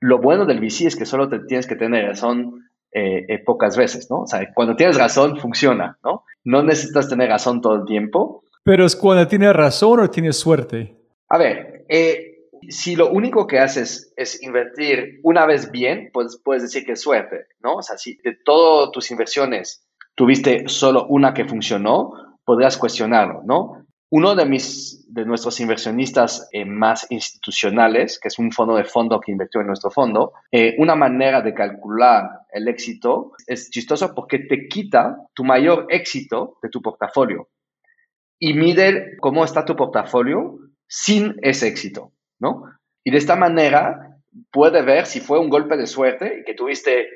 Lo bueno del VC es que solo te tienes que tener razón eh, eh, pocas veces, ¿no? O sea, cuando tienes razón, funciona, ¿no? No necesitas tener razón todo el tiempo. Pero es cuando tienes razón o tienes suerte. A ver, eh, si lo único que haces es invertir una vez bien, pues puedes decir que es suerte, ¿no? O sea, si de todas tus inversiones tuviste solo una que funcionó, podrás cuestionarlo, ¿no? Uno de, mis, de nuestros inversionistas eh, más institucionales, que es un fondo de fondo que invirtió en nuestro fondo, eh, una manera de calcular el éxito es chistoso porque te quita tu mayor éxito de tu portafolio y mide cómo está tu portafolio sin ese éxito, ¿no? Y de esta manera puede ver si fue un golpe de suerte y que tuviste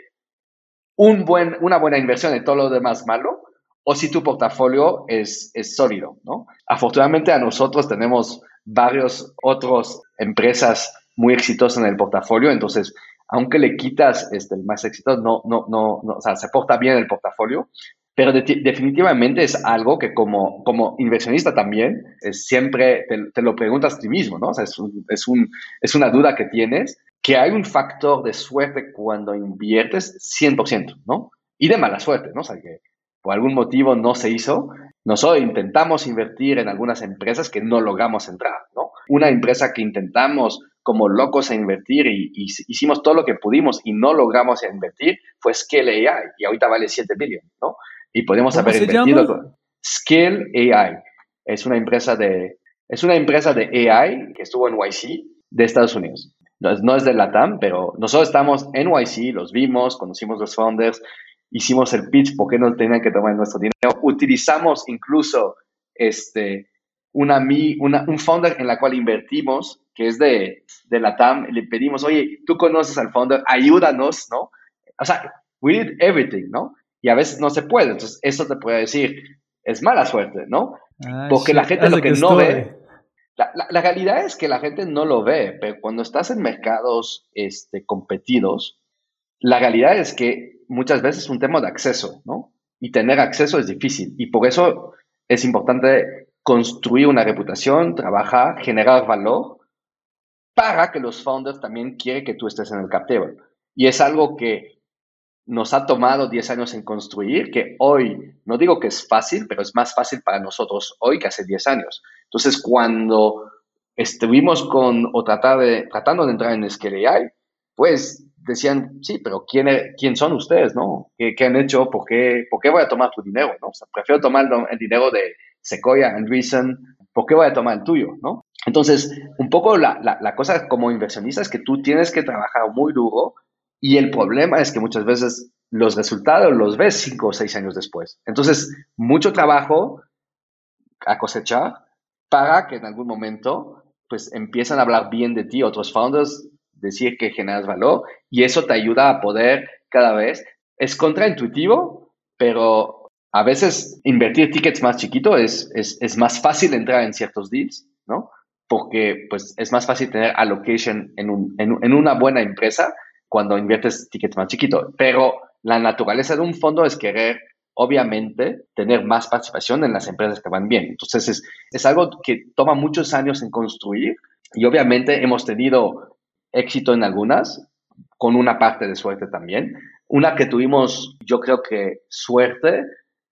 un buen, una buena inversión y todo lo demás malo, o si tu portafolio es, es sólido, ¿no? Afortunadamente a nosotros tenemos varios otros empresas muy exitosas en el portafolio, entonces, aunque le quitas este, el más éxito, no, no, no, o sea, se porta bien el portafolio, pero de, definitivamente es algo que como, como inversionista también, siempre te, lo preguntas a ti mismo, ¿no? O sea, es, es, un, es una duda que tienes, que hay un factor de suerte cuando inviertes 100%, ¿no? Y de mala suerte, ¿no? O sea, que por algún motivo no se hizo. Nosotros intentamos invertir en algunas empresas que no logramos entrar, ¿no? Una empresa que intentamos como locos a invertir y, y hicimos todo lo que pudimos y no logramos invertir fue Scale AI y ahorita vale 7 billones, ¿no? Y podemos haber invertido con Scale AI. Es una empresa de es una empresa de AI que estuvo en YC de Estados Unidos. No es, no es de Latam, pero nosotros estamos en YC, los vimos, conocimos los founders, hicimos el pitch, ¿por qué no tenían que tomar nuestro dinero? Utilizamos incluso este, una, una, un founder en la cual invertimos que es de, de la TAM, le pedimos, oye, tú conoces al founder, ayúdanos, ¿no? O sea, we did everything, ¿no? Y a veces no se puede. Entonces, eso te puede decir, es mala suerte, ¿no? Ah, Porque la gente lo que no ve, la, la- la realidad es que la gente no lo ve, pero cuando estás en mercados este, competidos, la realidad es que muchas veces es un tema de acceso, ¿no? Y tener acceso es difícil. Y por eso es importante construir una reputación, trabajar, generar valor para que los founders también quieren que tú estés en el cap. Y es algo que nos ha tomado 10 años en construir, que hoy, no digo que es fácil, pero es más fácil para nosotros hoy que hace 10 años. Entonces, cuando estuvimos con o tratando de entrar en Scale pues decían, sí, pero ¿quién, e- quién son ustedes, no? ¿Qué, qué han hecho? ¿Por qué, ¿Por qué voy a tomar tu dinero, no? Prefiero tomar el, dinero de Sequoia, Andreessen, ¿por qué voy a tomar el tuyo, no? Entonces, un poco la, la, la cosa como inversionista es que tú tienes que trabajar muy duro y el problema es que muchas veces los resultados los ves cinco o seis años después. Entonces, mucho trabajo a cosechar para que en algún momento pues empiezan a hablar bien de ti otros founders, decir que generas valor y eso te ayuda a poder cada vez. Es contraintuitivo, pero a veces invertir tickets más chiquitos es, es, es más fácil entrar en ciertos deals, ¿no? Porque pues es más fácil tener allocation en, un, en, una buena empresa cuando inviertes tickets más chiquitos. Pero la naturaleza de un fondo es querer, obviamente, tener más participación en las empresas que van bien. Entonces, es, es algo que toma muchos años en construir y obviamente hemos tenido éxito en algunas, con una parte de suerte también. Una que tuvimos, yo creo que suerte,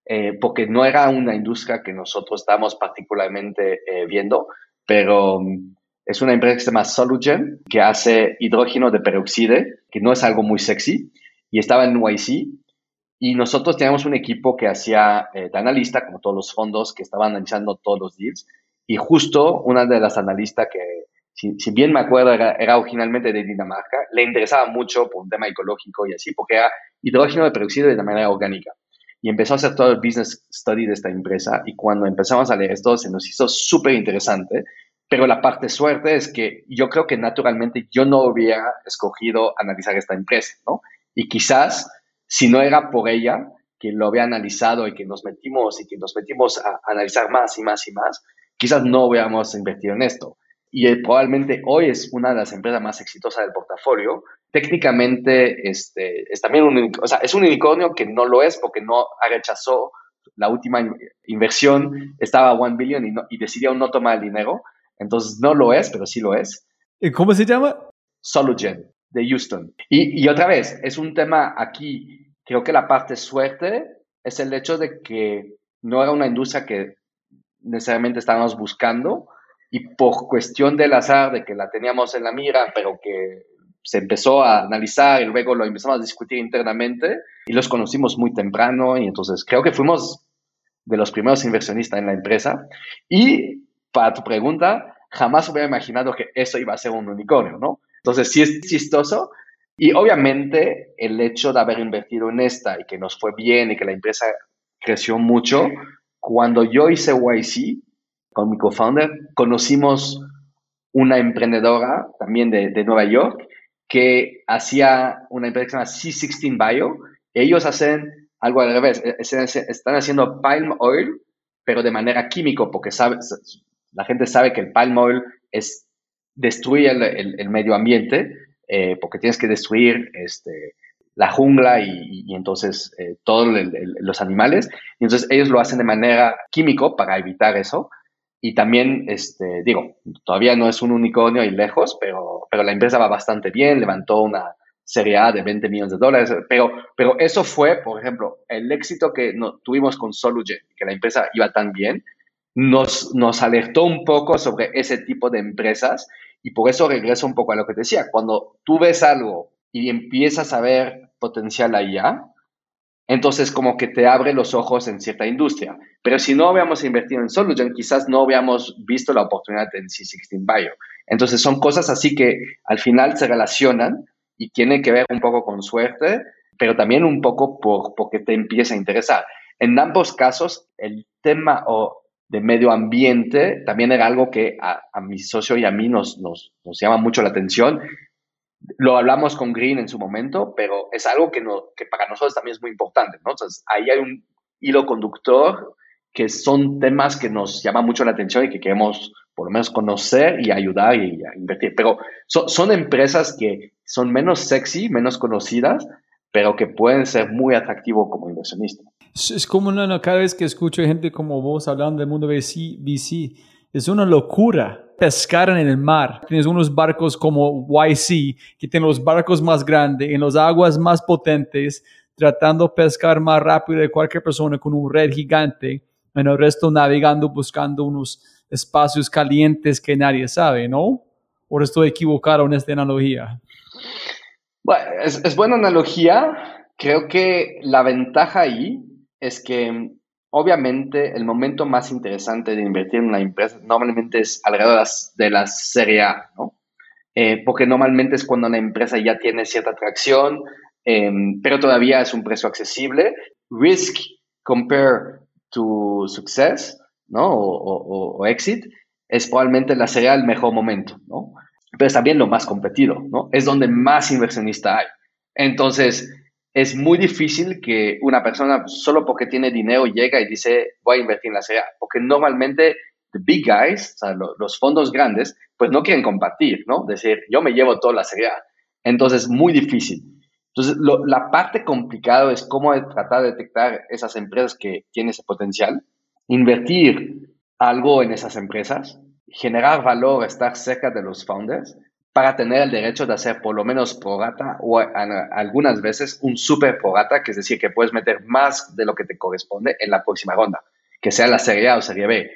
eh, porque no era una industria que nosotros estábamos particularmente eh, viendo, pero um, es una empresa que se llama Solugen, que hace hidrógeno de peroxide, que no es algo muy sexy, y estaba en YC. Y nosotros teníamos un equipo que hacía eh, de analista, como todos los fondos, que estaban analizando todos los deals. Y justo una de las analistas que, si, si bien me acuerdo, era, era, originalmente de Dinamarca, le interesaba mucho por un tema ecológico y así, porque era hidrógeno peroxide de manera orgánica. Y empezó a hacer todo el business study de esta empresa. Y cuando empezamos a leer esto, se nos hizo súper interesante. Pero la parte suerte es que yo creo que naturalmente yo no hubiera escogido analizar esta empresa, ¿no? Y quizás, si no era por ella, que lo había analizado y que nos metimos y que nos metimos a analizar más y más y más, quizás no hubiéramos invertido en esto. Y eh, probablemente hoy es una de las empresas más exitosas del portafolio. Técnicamente, este, es también un, o sea, es un unicornio que no lo es porque no rechazó la última in inversión, estaba a 1 billion y, no, y decidió no tomar el dinero. Entonces no lo es, pero sí lo es. ¿Y cómo se llama? Solugen, de Houston. Y, y, otra vez, es un tema aquí, creo que la parte suerte es el hecho de que no era una industria que necesariamente estábamos buscando y por cuestión del azar de que la teníamos en la mira, pero que se empezó a analizar y luego lo empezamos a discutir internamente y los conocimos muy temprano y entonces creo que fuimos de los primeros inversionistas en la empresa y para tu pregunta, jamás hubiera imaginado que eso iba a ser un unicornio, ¿no? Entonces sí es chistoso y obviamente el hecho de haber invertido en esta y que nos fue bien y que la empresa creció mucho, cuando yo hice YC con mi co-founder, conocimos una emprendedora también de, Nueva York que hacía una empresa que se llama C16 Bio. Ellos hacen algo al revés, están haciendo palm oil, pero de manera químico, porque sabe, la gente sabe que el palm oil es destruye el, medio ambiente, eh, porque tienes que destruir este, la jungla y, entonces eh, todos los animales. Entonces ellos lo hacen de manera químico para evitar eso. Y también, este, digo, todavía no es un unicornio y lejos, pero, pero la empresa va bastante bien, levantó una serie A de 20 millones de dólares, pero, pero eso fue, por ejemplo, el éxito que no, tuvimos con Solugen, que la empresa iba tan bien, nos, nos alertó un poco sobre ese tipo de empresas y por eso regreso un poco a lo que te decía. Cuando tú ves algo y empiezas a ver potencial allá, entonces como que te abre los ojos en cierta industria. Pero si no hubiéramos invertido en Solugen, quizás no hubiéramos visto la oportunidad en C16 Bio. Entonces son cosas así que al final se relacionan y tienen que ver un poco con suerte, pero también un poco por, porque te empieza a interesar. En ambos casos, el tema de medio ambiente también era algo que a, mi socio y a mí nos, nos, llama mucho la atención. Lo hablamos con Green en su momento, pero es algo que, no, que para nosotros también es muy importante. ¿no? Entonces, ahí hay un hilo conductor que son temas que nos llaman mucho la atención y que queremos por lo menos conocer y ayudar y, invertir. Pero son empresas que son menos sexy, menos conocidas, pero que pueden ser muy atractivos como inversionista. Es como no, cada vez que escucho gente como vos hablando del mundo VC, VC, es una locura pescar en el mar. Tienes unos barcos como YC, que tienen los barcos más grandes, en las aguas más potentes, tratando de pescar más rápido de cualquier persona con un red gigante, en el resto navegando buscando unos espacios calientes que nadie sabe, ¿no? ¿O estoy equivocado en esta analogía? Bueno, es, es buena analogía. Creo que la ventaja ahí es que obviamente el momento más interesante de invertir en una empresa normalmente es alrededor de la serie A, ¿no? Eh, porque normalmente es cuando una empresa ya tiene cierta atracción, em, pero todavía es un precio accesible. Risk compare to success, ¿no? O, exit, es probablemente la serie el mejor momento, ¿no? Pero es también lo más competido, ¿no? Es donde más inversionista hay. Entonces, es muy difícil que una persona solo porque tiene dinero llega y dice voy a invertir en la serie porque normalmente the big guys, los fondos grandes, pues no quieren compartir, ¿no? Decir, yo me llevo toda la serie A. Entonces, muy difícil. Entonces, la parte complicada es cómo tratar de detectar esas empresas que tienen ese potencial, invertir algo en esas empresas, generar valor, estar cerca de los founders para tener el derecho de hacer por lo menos prorata o algunas veces un super prorata, que es decir, que puedes meter más de lo que te corresponde en la próxima ronda, que sea la Serie A o Serie B.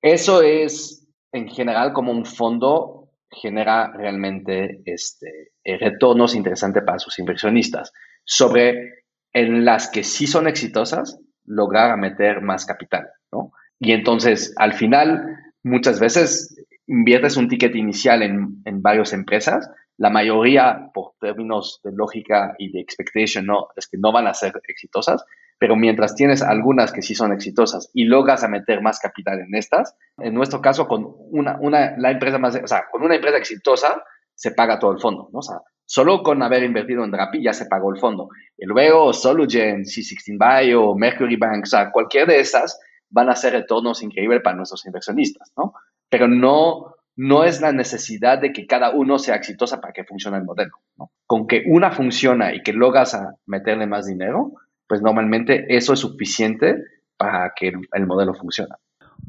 Eso es, en general, como un fondo genera realmente este, retornos interesantes para sus inversionistas. Sobre en las que sí son exitosas, lograr meter más capital, ¿no? Y entonces, al final, muchas veces inviertes un ticket inicial en, en varias empresas, la mayoría, por términos de lógica y de expectation, no, es que no van a ser exitosas, pero mientras tienes algunas que sí son exitosas y logras a meter más capital en estas, en nuestro caso, con una, una, la empresa más, o sea, con una empresa exitosa, se paga todo el fondo, ¿no? O sea, solo con haber invertido en Rappi ya se pagó el fondo. Y luego Solugen, C16 Bio, Mercury Bank, o sea, cualquier de esas van a ser retornos increíbles para nuestros inversionistas, ¿no? Pero no, no es la necesidad de que cada uno sea exitosa para que funcione el modelo. Con que una funciona y que logras meterle más dinero, pues normalmente eso es suficiente para que el, modelo funcione.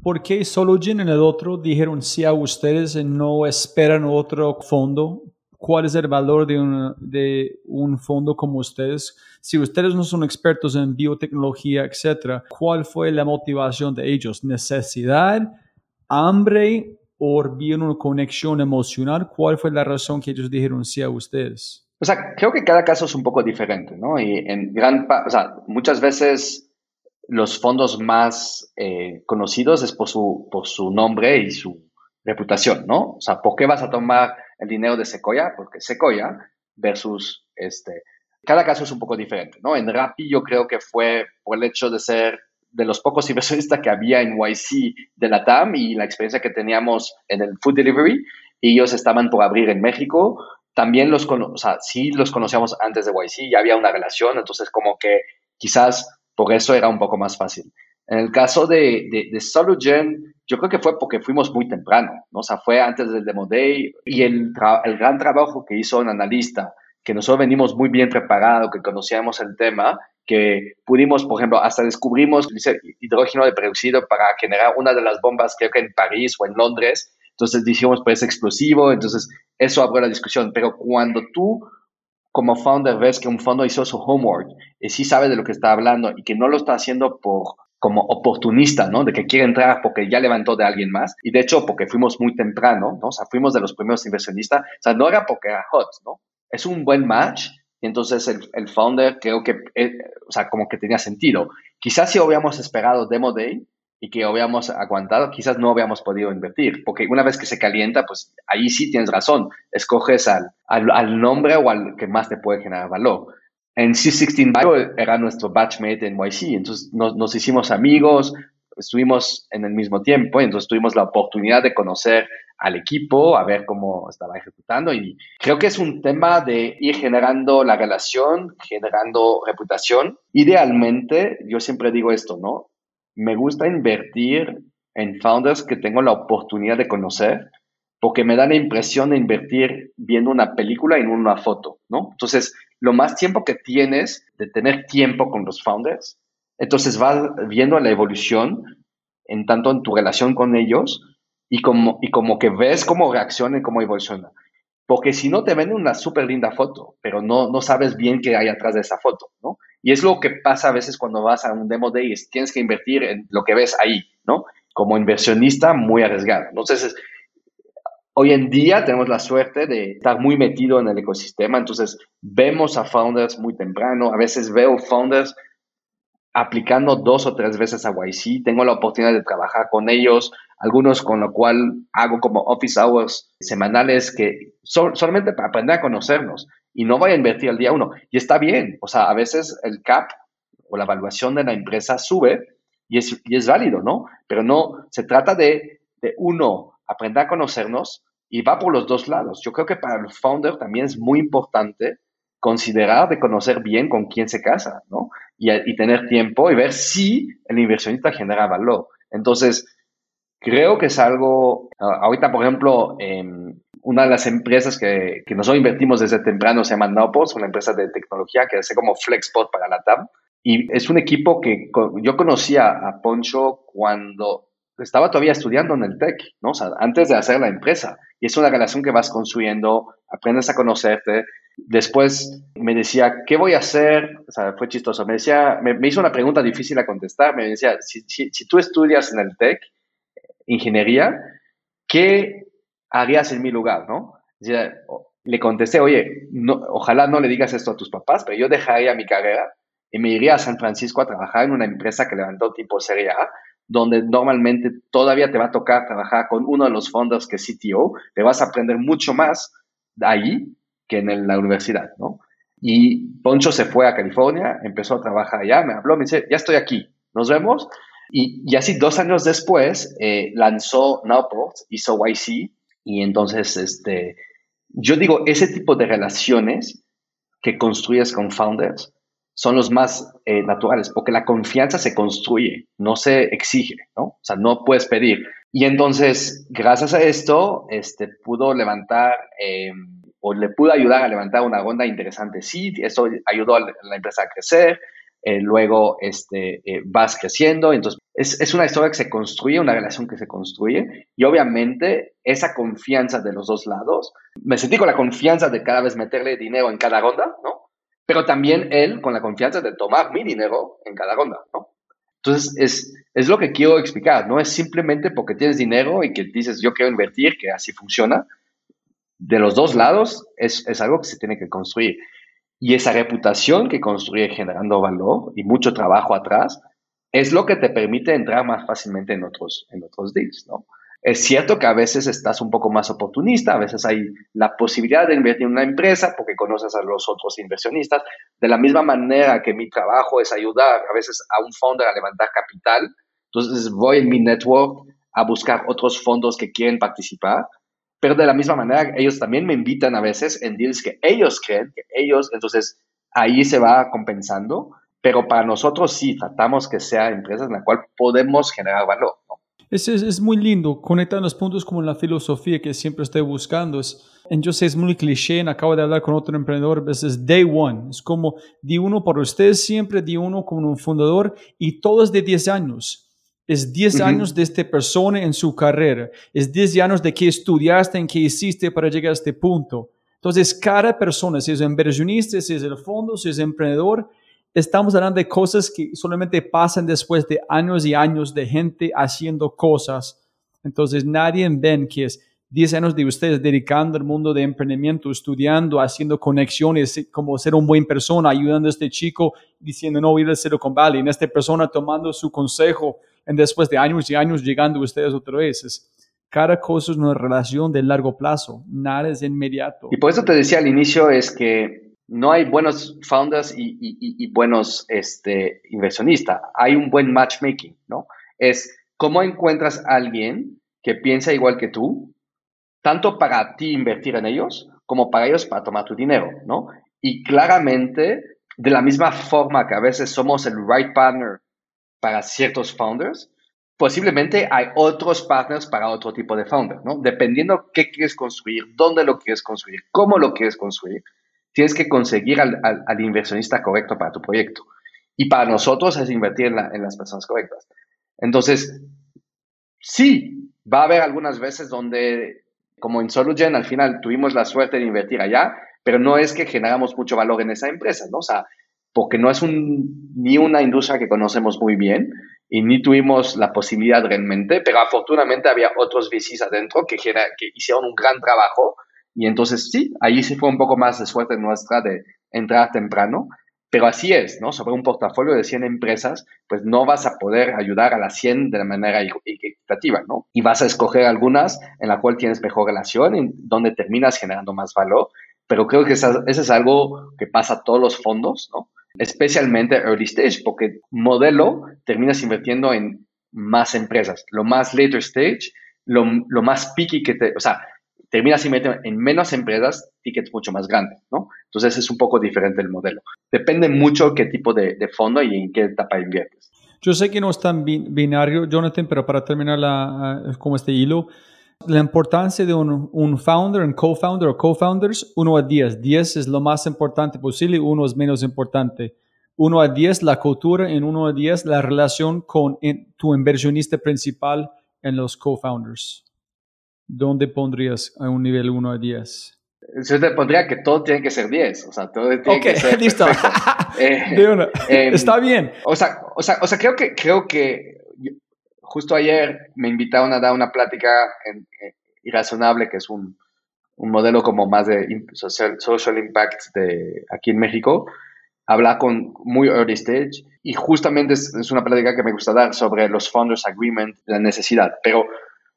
¿Por qué solo en el otro dijeron sí a ustedes no esperan otro fondo? ¿Cuál es el valor de un, de un fondo como ustedes? Si ustedes no son expertos en biotecnología, etcétera, ¿cuál fue la motivación de ellos? ¿Necesidad? Hambre o bien una conexión emocional? ¿Cuál fue la razón que ellos dijeron sí a ustedes? O sea, creo que cada caso es un poco diferente, ¿no? Y en gran, o sea, muchas veces los fondos más eh, conocidos es por su, por su nombre y su reputación, ¿no? O sea, ¿por qué vas a tomar el dinero de Sequoia? Porque Sequoia versus este, cada caso es un poco diferente, ¿no? En Rappi yo creo que fue por el hecho de ser de los pocos inversionistas que había en YC de la TAM y la experiencia que teníamos en el food delivery. Y ellos estaban por abrir en México. También los, o sea, sí los conocíamos antes de YC, ya había una relación, entonces como que quizás por eso era un poco más fácil. En el caso de, de, de Solugen, yo creo que fue porque fuimos muy temprano, ¿no? O sea, fue antes del Demo Day y el, el gran trabajo que hizo un analista, que nosotros venimos muy bien preparados, que conocíamos el tema que pudimos, por ejemplo, hasta descubrimos hidrógeno de peróxido para generar una de las bombas, creo que en París o en Londres. Entonces dijimos, pues es explosivo, entonces eso abrió la discusión. Pero cuando tú, como founder, ves que un fondo hizo su homework y sí sabe de lo que está hablando y que no lo está haciendo por como oportunista, ¿no? De que quiere entrar porque ya levantó de alguien más. Y de hecho, porque fuimos muy temprano, ¿no? O sea, fuimos de los primeros inversionistas. O sea, no era porque era hot, ¿no? Es un buen match y entonces el, el founder creo que, eh, o sea, como que tenía sentido. Quizás si hubiéramos esperado Demo Day y que hubiéramos aguantado, quizás no habíamos podido invertir, porque una vez que se calienta, pues ahí sí tienes razón, escoges al, al, nombre o al que más te puede generar valor. En C16 Bio era nuestro batchmate en YC, entonces nos, nos hicimos amigos, estuvimos en el mismo tiempo, entonces tuvimos la oportunidad de conocer al equipo, a ver cómo estaba ejecutando y creo que es un tema de ir generando la relación, generando reputación. Idealmente, yo siempre digo esto, ¿no? Me gusta invertir en founders que tengo la oportunidad de conocer porque me da la impresión de invertir viendo una película en una foto, ¿no? Entonces, lo más tiempo que tienes de tener tiempo con los founders, entonces vas viendo la evolución en tanto en tu relación con ellos y como, y como que ves cómo reacciona y cómo evoluciona. Porque si no, te venden una súper linda foto, pero no, no sabes bien qué hay atrás de esa foto, ¿no? Y es lo que pasa a veces cuando vas a un demo day, es, tienes que invertir en lo que ves ahí, ¿no? Como inversionista, muy arriesgado. Entonces, Hoy en día tenemos la suerte de estar muy metido en el ecosistema, entonces vemos a founders muy temprano, a veces veo founders aplicando dos o tres veces a YC, tengo la oportunidad de trabajar con ellos, algunos con lo cual hago como office hours semanales que solamente para aprender a conocernos y no voy a invertir el día uno. Y está bien, o sea, a veces el CAP o la evaluación de la empresa sube y es, y es válido, ¿no? Pero no, se trata de, de uno, aprender a conocernos y va por los dos lados. Yo creo que para el founder también es muy importante considerar de conocer bien con quién se casa, ¿no? Y, tener tiempo y ver si el inversionista genera valor. Entonces, creo que es algo, ahorita, por ejemplo, una de las empresas que, que nosotros invertimos desde temprano se llama Nopos, una empresa de tecnología que hace como Flexport para la TAM. Y es un equipo que yo conocía a Poncho cuando estaba todavía estudiando en el TEC, ¿no? O sea, antes de hacer la empresa. Y es una relación que vas construyendo, aprendes a conocerte. Después me decía, ¿qué voy a hacer? O sea, fue chistoso. Me decía, me, hizo una pregunta difícil a contestar. Me decía, si, si, tú estudias en el TEC, ingeniería, ¿qué harías en mi lugar, no? le contesté, oye, no, ojalá no le digas esto a tus papás, pero yo dejaría mi carrera y me iría a San Francisco a trabajar en una empresa que levantó tipo Serie A donde normalmente todavía te va a tocar trabajar con uno de los fondos que es CTO, te vas a aprender mucho más ahí que en la universidad, ¿no? Y Poncho se fue a California, empezó a trabajar allá, me habló, me dice, ya estoy aquí, nos vemos. Y, así dos años después eh, lanzó Nowport, hizo YC, y entonces, este, yo digo, ese tipo de relaciones que construyes con founders son los más eh, naturales, porque la confianza se construye, no se exige, ¿no? O sea, no puedes pedir. Y entonces, gracias a esto, este, pudo levantar em, o le pudo ayudar a levantar una ronda interesante. Sí, eso ayudó a la empresa a crecer, eh, luego este, eh, vas creciendo, entonces es, es, una historia que se construye, una relación que se construye y obviamente esa confianza de los dos lados, me sentí con la confianza de cada vez meterle dinero en cada ronda, ¿no? pero también él con la confianza de tomar mi dinero en cada ronda, ¿no? Entonces, es, es lo que quiero explicar, no es simplemente porque tienes dinero y que dices yo quiero invertir, que así funciona. De los dos lados es, es algo que se tiene que construir. Y esa reputación que construye generando valor y mucho trabajo atrás es lo que te permite entrar más fácilmente en otros, en otros deals, ¿no? Es cierto que a veces estás un poco más oportunista, a veces hay la posibilidad de invertir en una empresa porque conoces a los otros inversionistas. De la misma manera que mi trabajo es ayudar a veces a un fondo a levantar capital, entonces voy en mi network a buscar otros fondos que quieren participar. Pero de la misma manera, ellos también me invitan a veces en deals que ellos creen, que ellos, entonces ahí se va compensando. Pero para nosotros sí, tratamos que sea empresas en la cual podemos generar valor. Es, es, muy lindo, conectar los puntos como la filosofía que siempre estoy buscando. Es, yo sé, es muy cliché, acabo de hablar con otro emprendedor, es day one, es como di uno por ustedes siempre, di uno como un fundador y todo es de 10 años. Es 10 años de esta persona en su carrera, es 10 años de qué estudiaste, en qué hiciste para llegar a este punto. Entonces, cada persona, si es inversionista, si es el fondo, si es emprendedor, estamos hablando de cosas que solamente pasan después de años y años de gente haciendo cosas. Entonces nadie ven que es 10 años de ustedes dedicando al mundo de emprendimiento, estudiando, haciendo conexiones, como ser un buen persona, ayudando a este chico, diciendo no ir al Silicon Valley, en esta persona tomando su consejo, después de años y años llegando ustedes otra vez. cada cosa es una relación de largo plazo, nada es inmediato. Y por eso te decía al inicio es que no hay buenos founders y, buenos este, inversionistas. Hay un buen matchmaking, ¿no? es cómo encuentras a alguien que piensa igual que tú, tanto para ti invertir en ellos como para ellos para tomar tu dinero, ¿no? Y claramente, de la misma forma que a veces somos el right partner para ciertos founders, posiblemente hay otros partners para otro tipo de founder, ¿no? Dependiendo qué quieres construir, dónde lo quieres construir, cómo lo quieres construir, tienes que conseguir al, inversionista correcto para tu proyecto. Y para nosotros es invertir en, en las personas correctas. Entonces, sí, va a haber algunas veces donde, como en Solugen, al final tuvimos la suerte de invertir allá, pero no es que generamos mucho valor en esa empresa, ¿no? O sea, porque no es un, ni una industria que conocemos muy bien y ni tuvimos la posibilidad realmente, pero afortunadamente había otros VCs adentro que, que hicieron un gran trabajo y entonces sí, ahí sí fue un poco más de suerte nuestra de entrar temprano, pero así es, ¿no? Sobre un portafolio de 100 empresas, pues no vas a poder ayudar a las 100 de la manera equitativa, ¿no? Y vas a escoger algunas en la cual tienes mejor relación, en donde terminas generando más valor, pero creo que eso, es algo que pasa a todos los fondos, ¿no? Especialmente early stage, porque modelo terminas invirtiendo en más empresas. Lo más later stage, lo, lo más picky que te, o sea, terminas invirtiendo en menos empresas, tickets mucho más grandes, ¿no? Entonces es un poco diferente el modelo. Depende mucho qué tipo de, fondo y en qué etapa inviertes. Yo sé que no es tan binario, Jonathan, pero para terminar la, como este hilo, la importancia de un, un founder, un co-founder o co-founders, 1 a 10. 10 es lo más importante posible, 1 es menos importante. 1 a 10, la cultura, en 1 a 10, la relación con tu inversionista principal en los co-founders. ¿dónde pondrías a un nivel 1 a 10? Yo te pondría que todo tiene que ser 10. O sea, todo tiene que ser. listo. Eh, em, Está bien. O sea, o sea, o sea, creo que, creo que justo ayer me invitaron a dar una plática en, Irrazonable, que es un, un, modelo como más de social, social impact de aquí en México. Habla con muy early stage y justamente es, es una plática que me gusta dar sobre los founders agreement, la necesidad. Pero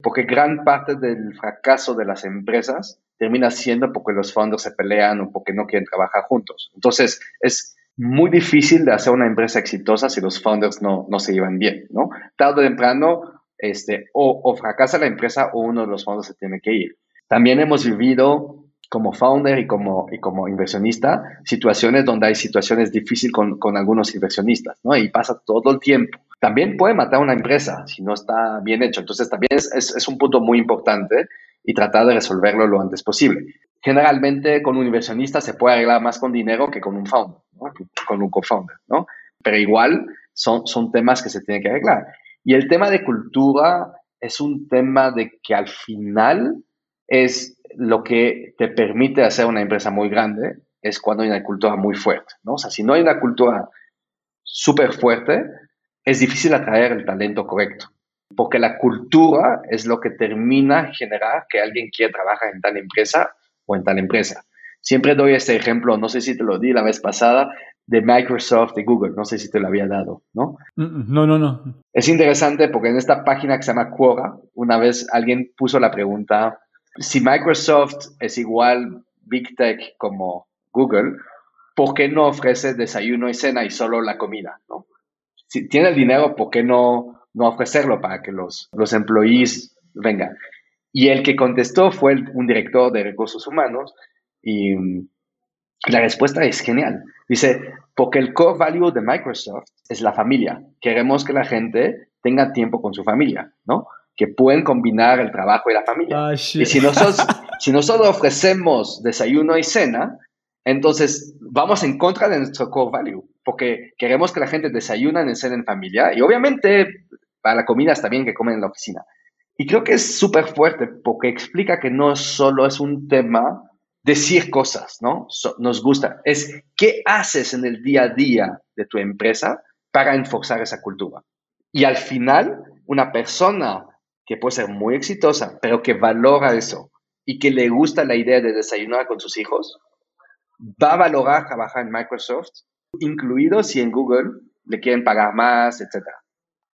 porque gran parte del fracaso de las empresas termina siendo porque los fondos se pelean o porque no quieren trabajar juntos. Entonces, es muy difícil de hacer una empresa exitosa si los founders no, no se llevan bien, ¿no? Tarde o temprano, este, o, o fracasa la empresa o uno de los fondos se tiene que ir. También hemos vivido como founder y como, y como inversionista situaciones donde hay situaciones difíciles con, con algunos inversionistas, ¿no? Y pasa todo el tiempo también puede matar una empresa si no está bien hecho. Entonces también es, es, un punto muy importante y tratar de resolverlo lo antes posible. Generalmente con un inversionista se puede arreglar más con dinero que con un founder, con un co-founder, ¿no? Pero igual son, son temas que se tienen que arreglar. Y el tema de cultura es un tema de que al final es lo que te permite hacer una empresa muy grande, es cuando hay una cultura muy fuerte, ¿no? O sea, si no hay una cultura súper fuerte, es difícil atraer el talento correcto, porque la cultura es lo que termina generar que alguien quiera trabajar en tal empresa o en tal empresa. Siempre doy este ejemplo, no sé si te lo di la vez pasada, de Microsoft y Google, no sé si te lo había dado, ¿no? No, no, no. Es interesante porque en esta página que se llama Quora, una vez alguien puso la pregunta, si Microsoft es igual Big Tech como Google, ¿por qué no ofrece desayuno y cena y solo la comida, ¿no? si tiene el dinero, ¿por qué no, no ofrecerlo para que los, los employees vengan? Y el que contestó fue un director de recursos humanos y la respuesta es genial. Dice, porque el core value de Microsoft es la familia. Queremos que la gente tenga tiempo con su familia, ¿no? Que pueden combinar el trabajo y la familia. Ah, y si nosotros, si nosotros ofrecemos desayuno y cena, entonces vamos en contra de nuestro core value porque queremos que la gente desayune en cena en familia y obviamente para la comida está bien que comen en la oficina. Y creo que es súper fuerte porque explica que no solo es un tema decir cosas, ¿no? nos gusta. Es qué haces en el día a día de tu empresa para enforzar esa cultura. Y al final, una persona que puede ser muy exitosa, pero que valora eso y que le gusta la idea de desayunar con sus hijos, va a valorar trabajar en Microsoft incluido si en Google le quieren pagar más, etc.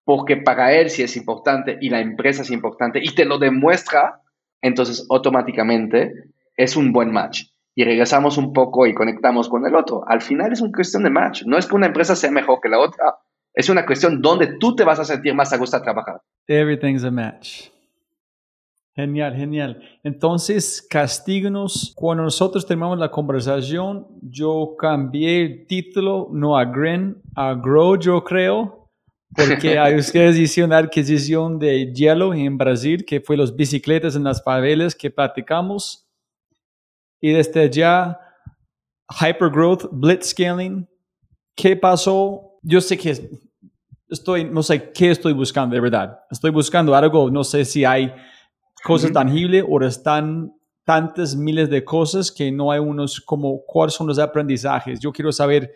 Porque para él sí es importante y la empresa es importante y te lo demuestra, entonces automáticamente es un buen match. Y regresamos un poco y conectamos con el otro. Al final es una cuestión de match. No es que una empresa sea mejor que la otra, Es una cuestión donde tú te vas a sentir más a gusto a trabajar. Everything's a match. Genial, genial. Entonces, castíganos. Cuando nosotros terminamos la conversación, yo cambié el título, no a Green, a Grow, yo creo, porque a ustedes hicieron una adquisición de hielo en Brasil, que fue las bicicletas en las favelas que platicamos. Y desde ya, Hypergrowth, Blitzscaling. ¿Qué pasó? Yo sé que estoy, no sé qué estoy buscando, de verdad. Estoy buscando algo, no sé si hay cosas tangibles o están tantas miles de cosas que no hay unos como cuáles son los aprendizajes. Yo quiero saber,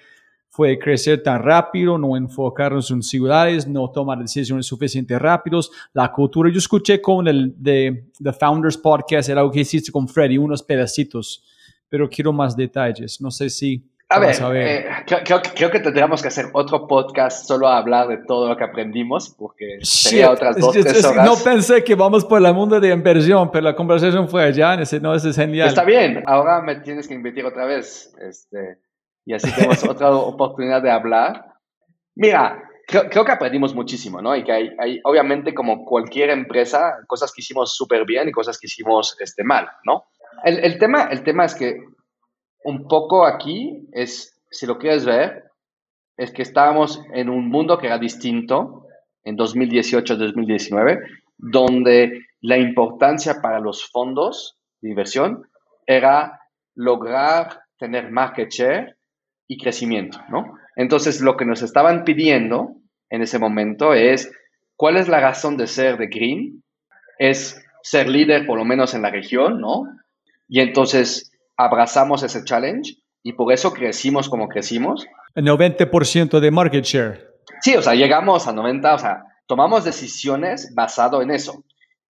fue crecer tan rápido, no enfocarnos en ciudades, no tomar decisiones suficientemente rápidos, la cultura. Yo escuché con el de The Founders Podcast, era algo que hiciste con Freddy, unos pedacitos, pero quiero más detalles. No sé si a ver, eh, creo, creo, que tendríamos que hacer otro podcast solo a hablar de todo lo que aprendimos, porque sería otras dos, tres horas. No pensé que vamos por el mundo de inversión, pero la conversación fue allá, ese, no, ese es genial. Está bien, ahora me tienes que invitar otra vez, este, y así tenemos otra oportunidad de hablar. Mira, creo, creo, que aprendimos muchísimo, ¿no? Y que hay, hay obviamente, como cualquier empresa, cosas que hicimos súper bien y cosas que hicimos este, mal, ¿no? El, el, tema, el tema es que un poco aquí es, si lo quieres ver, es que estábamos en un mundo que era distinto en 2018-2019, donde la importancia para los fondos de inversión era lograr tener market share y crecimiento, ¿no? Entonces, lo que nos estaban pidiendo en ese momento es, ¿cuál es la razón de ser de Green? Es ser líder, por lo menos en la región, ¿no? Y entonces, abrazamos ese challenge y por eso crecimos como crecimos. El 90% de market share. Sí, o sea, llegamos a 90, o sea, tomamos decisiones basado en eso.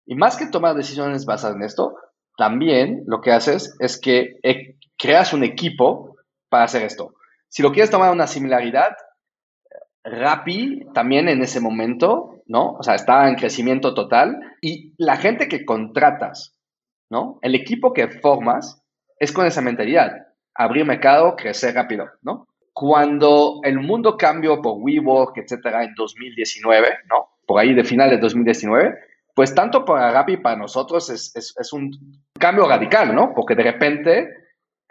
Y más que tomar decisiones basadas en esto, también lo que haces es que eh, creas un equipo para hacer esto. Si lo quieres tomar una similaridad, Rappi también en ese momento, ¿no? O sea, estaba en crecimiento total y la gente que contratas, ¿no? El equipo que formas es con esa mentalidad, abrir mercado, crecer rápido, ¿no? Cuando el mundo cambió por WeWork, etcétera, en 2019, ¿no? Por ahí de final de 2019, pues tanto para Rappi para nosotros es, es, un cambio radical, ¿no? Porque de repente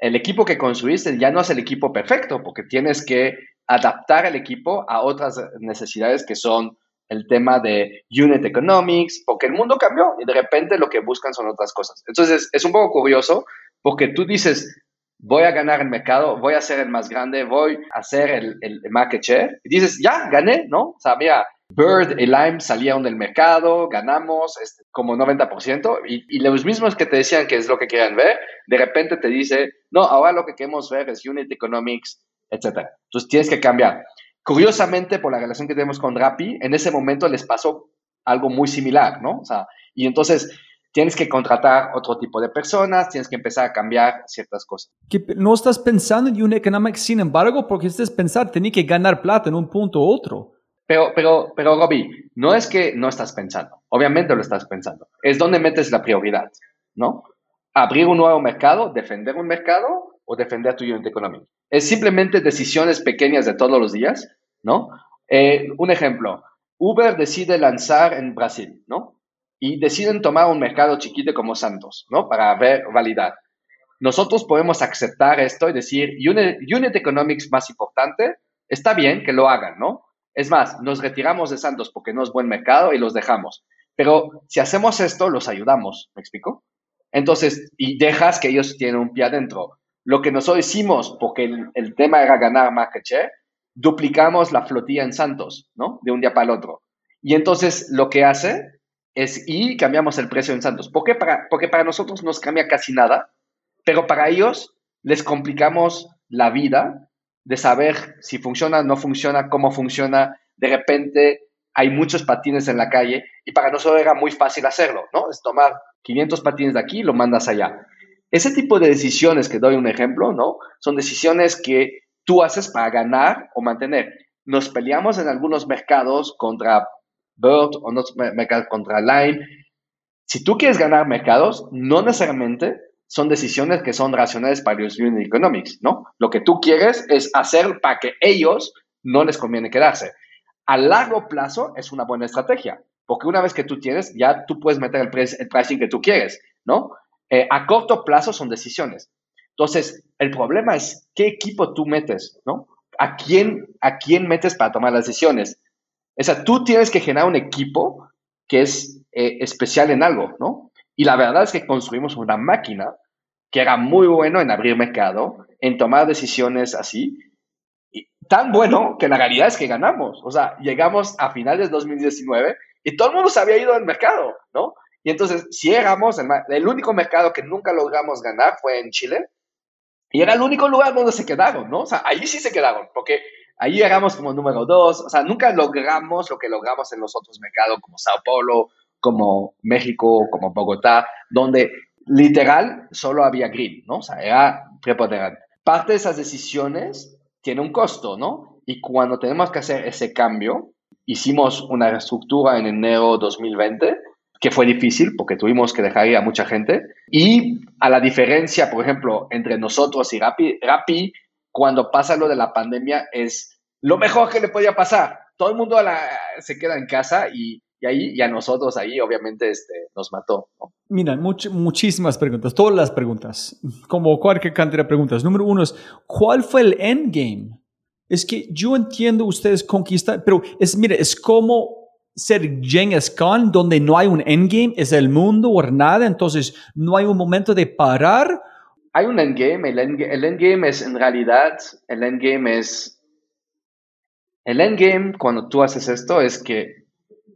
el equipo que construiste ya no es el equipo perfecto, porque tienes que adaptar el equipo a otras necesidades que son el tema de unit economics, porque el mundo cambió y de repente lo que buscan son otras cosas. Entonces es un poco curioso porque tú dices, voy a ganar el mercado, voy a ser el más grande, voy a hacer el, el market share. Y dices, ya, gané, ¿no? O sea, mira, Bird y Lime salieron del mercado, ganamos este, como 90%, y, y, los mismos que te decían que es lo que querían ver, de repente te dice, no, ahora lo que queremos ver es Unit Economics, etc. Entonces tienes que cambiar. Curiosamente, por la relación que tenemos con Rappi, en ese momento les pasó algo muy similar, ¿no? O sea, y entonces tienes que contratar otro tipo de personas, tienes que empezar a cambiar ciertas cosas. no estás pensando en un economics, sin embargo, porque estás pensando, tenés que ganar plata en un punto u otro. Pero, pero, pero, Robbie, no es que no estás pensando. Obviamente lo estás pensando. Es donde metes la prioridad, ¿no? Abrir un nuevo mercado, defender un mercado o defender tu unit economic. Es simplemente decisiones pequeñas de todos los días, ¿no? Eh, un ejemplo, Uber decide lanzar en Brasil, ¿no? y deciden tomar un mercado chiquito como Santos, ¿no? Para ver, validar. Nosotros podemos aceptar esto y decir, unit, economics más importante, está bien que lo hagan, ¿no? Es más, nos retiramos de Santos porque no es buen mercado y los dejamos. Pero si hacemos esto, los ayudamos, ¿me explico? Entonces, y dejas que ellos tienen un pie adentro. Lo que nosotros hicimos, porque el, tema era ganar market share, duplicamos la flotilla en Santos, ¿no? De un día para el otro. Y entonces lo que hace es, y cambiamos el precio en Santos. ¿Por qué? Porque para nosotros nos cambia casi nada, pero para ellos les complicamos la vida de saber si funciona, no funciona, cómo funciona. De repente hay muchos patines en la calle y para nosotros era muy fácil hacerlo, ¿no? Es tomar 500 patines de aquí y lo mandas allá. Ese tipo de decisiones, que doy un ejemplo, ¿no? Son decisiones que tú haces para ganar o mantener. Nos peleamos en algunos mercados contra Bird o no contra Line. Si tú quieres ganar mercados, no necesariamente son decisiones que son racionales para los unit economics, ¿no? Lo que tú quieres es hacer para que ellos no les conviene quedarse. a largo plazo es una buena estrategia, porque una vez que tú tienes, ya tú puedes meter el, el pricing que tú quieres, ¿no? Eh, a corto plazo son decisiones. Entonces, el problema es qué equipo tú metes, ¿no? ¿A quién, a quién metes para tomar las decisiones? O sea, tú tienes que generar un equipo que es eh, especial en algo, ¿no? Y la verdad es que construimos una máquina que era muy bueno en abrir mercado, en tomar decisiones así, y tan bueno que la realidad es que ganamos. O sea, llegamos a finales de 2019 y todo el mundo se había ido al mercado, ¿no? Y entonces, si éramos, el, único mercado que nunca logramos ganar fue en Chile, y era el único lugar donde se quedaron, ¿no? O sea, ahí sí se quedaron, porque ahí llegamos como número dos, o sea, nunca logramos lo que logramos en los otros mercados como Sao Paulo, como México, como Bogotá, donde literal solo había green, ¿no? O sea, era preponderante. Parte de esas decisiones tiene un costo, ¿no? Y cuando tenemos que hacer ese cambio, hicimos una reestructura en enero 2020 que fue difícil porque tuvimos que dejar ir a mucha gente. Y a la diferencia, por ejemplo, entre nosotros y Rappi, Rappi cuando pasa lo de la pandemia, es lo mejor que le podía pasar. Todo el mundo se queda en casa y, ahí, y a nosotros ahí, obviamente, este, nos mató. Mira, muchísimas preguntas, todas las preguntas, como cualquier cantidad de preguntas. Número uno es, ¿cuál fue el endgame? Es que yo entiendo ustedes conquistar, pero es, mira, es como ser Genghis Khan, donde no hay un endgame, es el mundo o nada, entonces no hay un momento de parar. Hay un endgame, el, endgame, es en realidad, el endgame es, el endgame cuando tú haces esto es que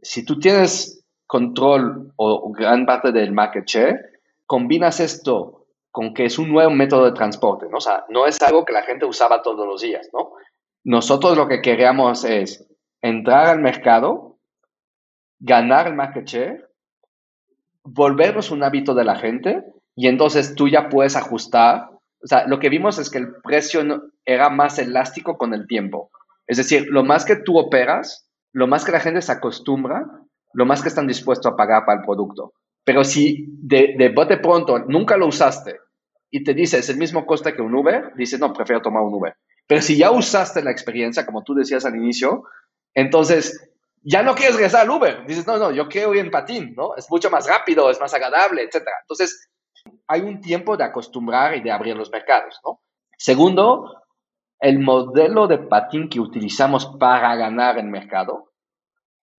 si tú tienes control o gran parte del market share, combinas esto con que es un nuevo método de transporte, ¿no? O sea, no es algo que la gente usaba todos los días, ¿no? Nosotros lo que queríamos es entrar al mercado, ganar el market share, volvernos un hábito de la gente y entonces tú ya puedes ajustar. O sea, lo que vimos es que el precio era más elástico con el tiempo. Es decir, lo más que tú operas, lo más que la gente se acostumbra, lo más que están dispuestos a pagar para el producto. Pero si de, de bote pronto nunca lo usaste y te dice es el mismo coste que un Uber, dices no, prefiero tomar un Uber. Pero si ya usaste la experiencia, como tú decías al inicio, entonces ya no quieres regresar al Uber. Dices, no, no, yo quiero ir en patín, ¿no? Es mucho más rápido, es más agradable, etc. Entonces, hay un tiempo de acostumbrar y de abrir los mercados, ¿no? Segundo, el modelo de patín que utilizamos para ganar el mercado